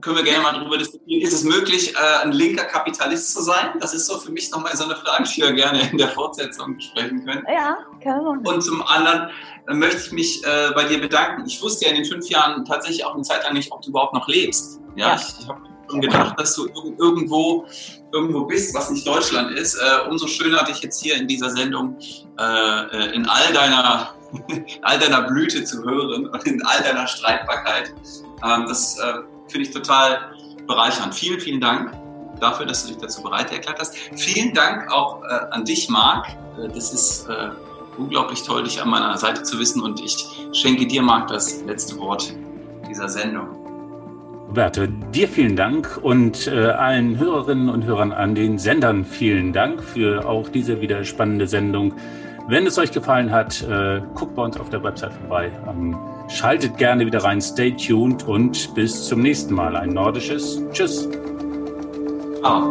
können wir gerne mal darüber diskutieren. Ist es möglich, äh, ein linker Kapitalist zu sein? Das ist so für mich nochmal so eine Frage, die wir gerne in der Fortsetzung besprechen können. Ja, können wir. Und zum anderen äh, möchte ich mich äh, bei dir bedanken. Ich wusste ja in den fünf Jahren tatsächlich auch eine Zeit lang nicht, ob du überhaupt noch lebst. Ja, Ja. ich, ich habe schon gedacht, dass du irg- irgendwo, irgendwo bist, was nicht Deutschland ist. Äh, umso schöner, dich jetzt hier in dieser Sendung äh, äh, in all deiner, *laughs* all deiner Blüte zu hören und in all deiner Streitbarkeit. Ähm, das äh, finde ich total bereichernd. Vielen, vielen Dank dafür, dass du dich dazu bereit erklärt hast. Vielen Dank auch äh, an dich, Marc. Äh, das ist unglaublich toll, dich an meiner Seite zu wissen und ich schenke dir, Marc, das letzte Wort dieser Sendung. Roberto, dir vielen Dank und äh, allen Hörerinnen und Hörern an den Sendern vielen Dank für auch diese wieder spannende Sendung. Wenn es euch gefallen hat, äh, guckt bei uns auf der Website vorbei. Ähm, schaltet gerne wieder rein, stay tuned und bis zum nächsten Mal. Ein nordisches Tschüss. Ah.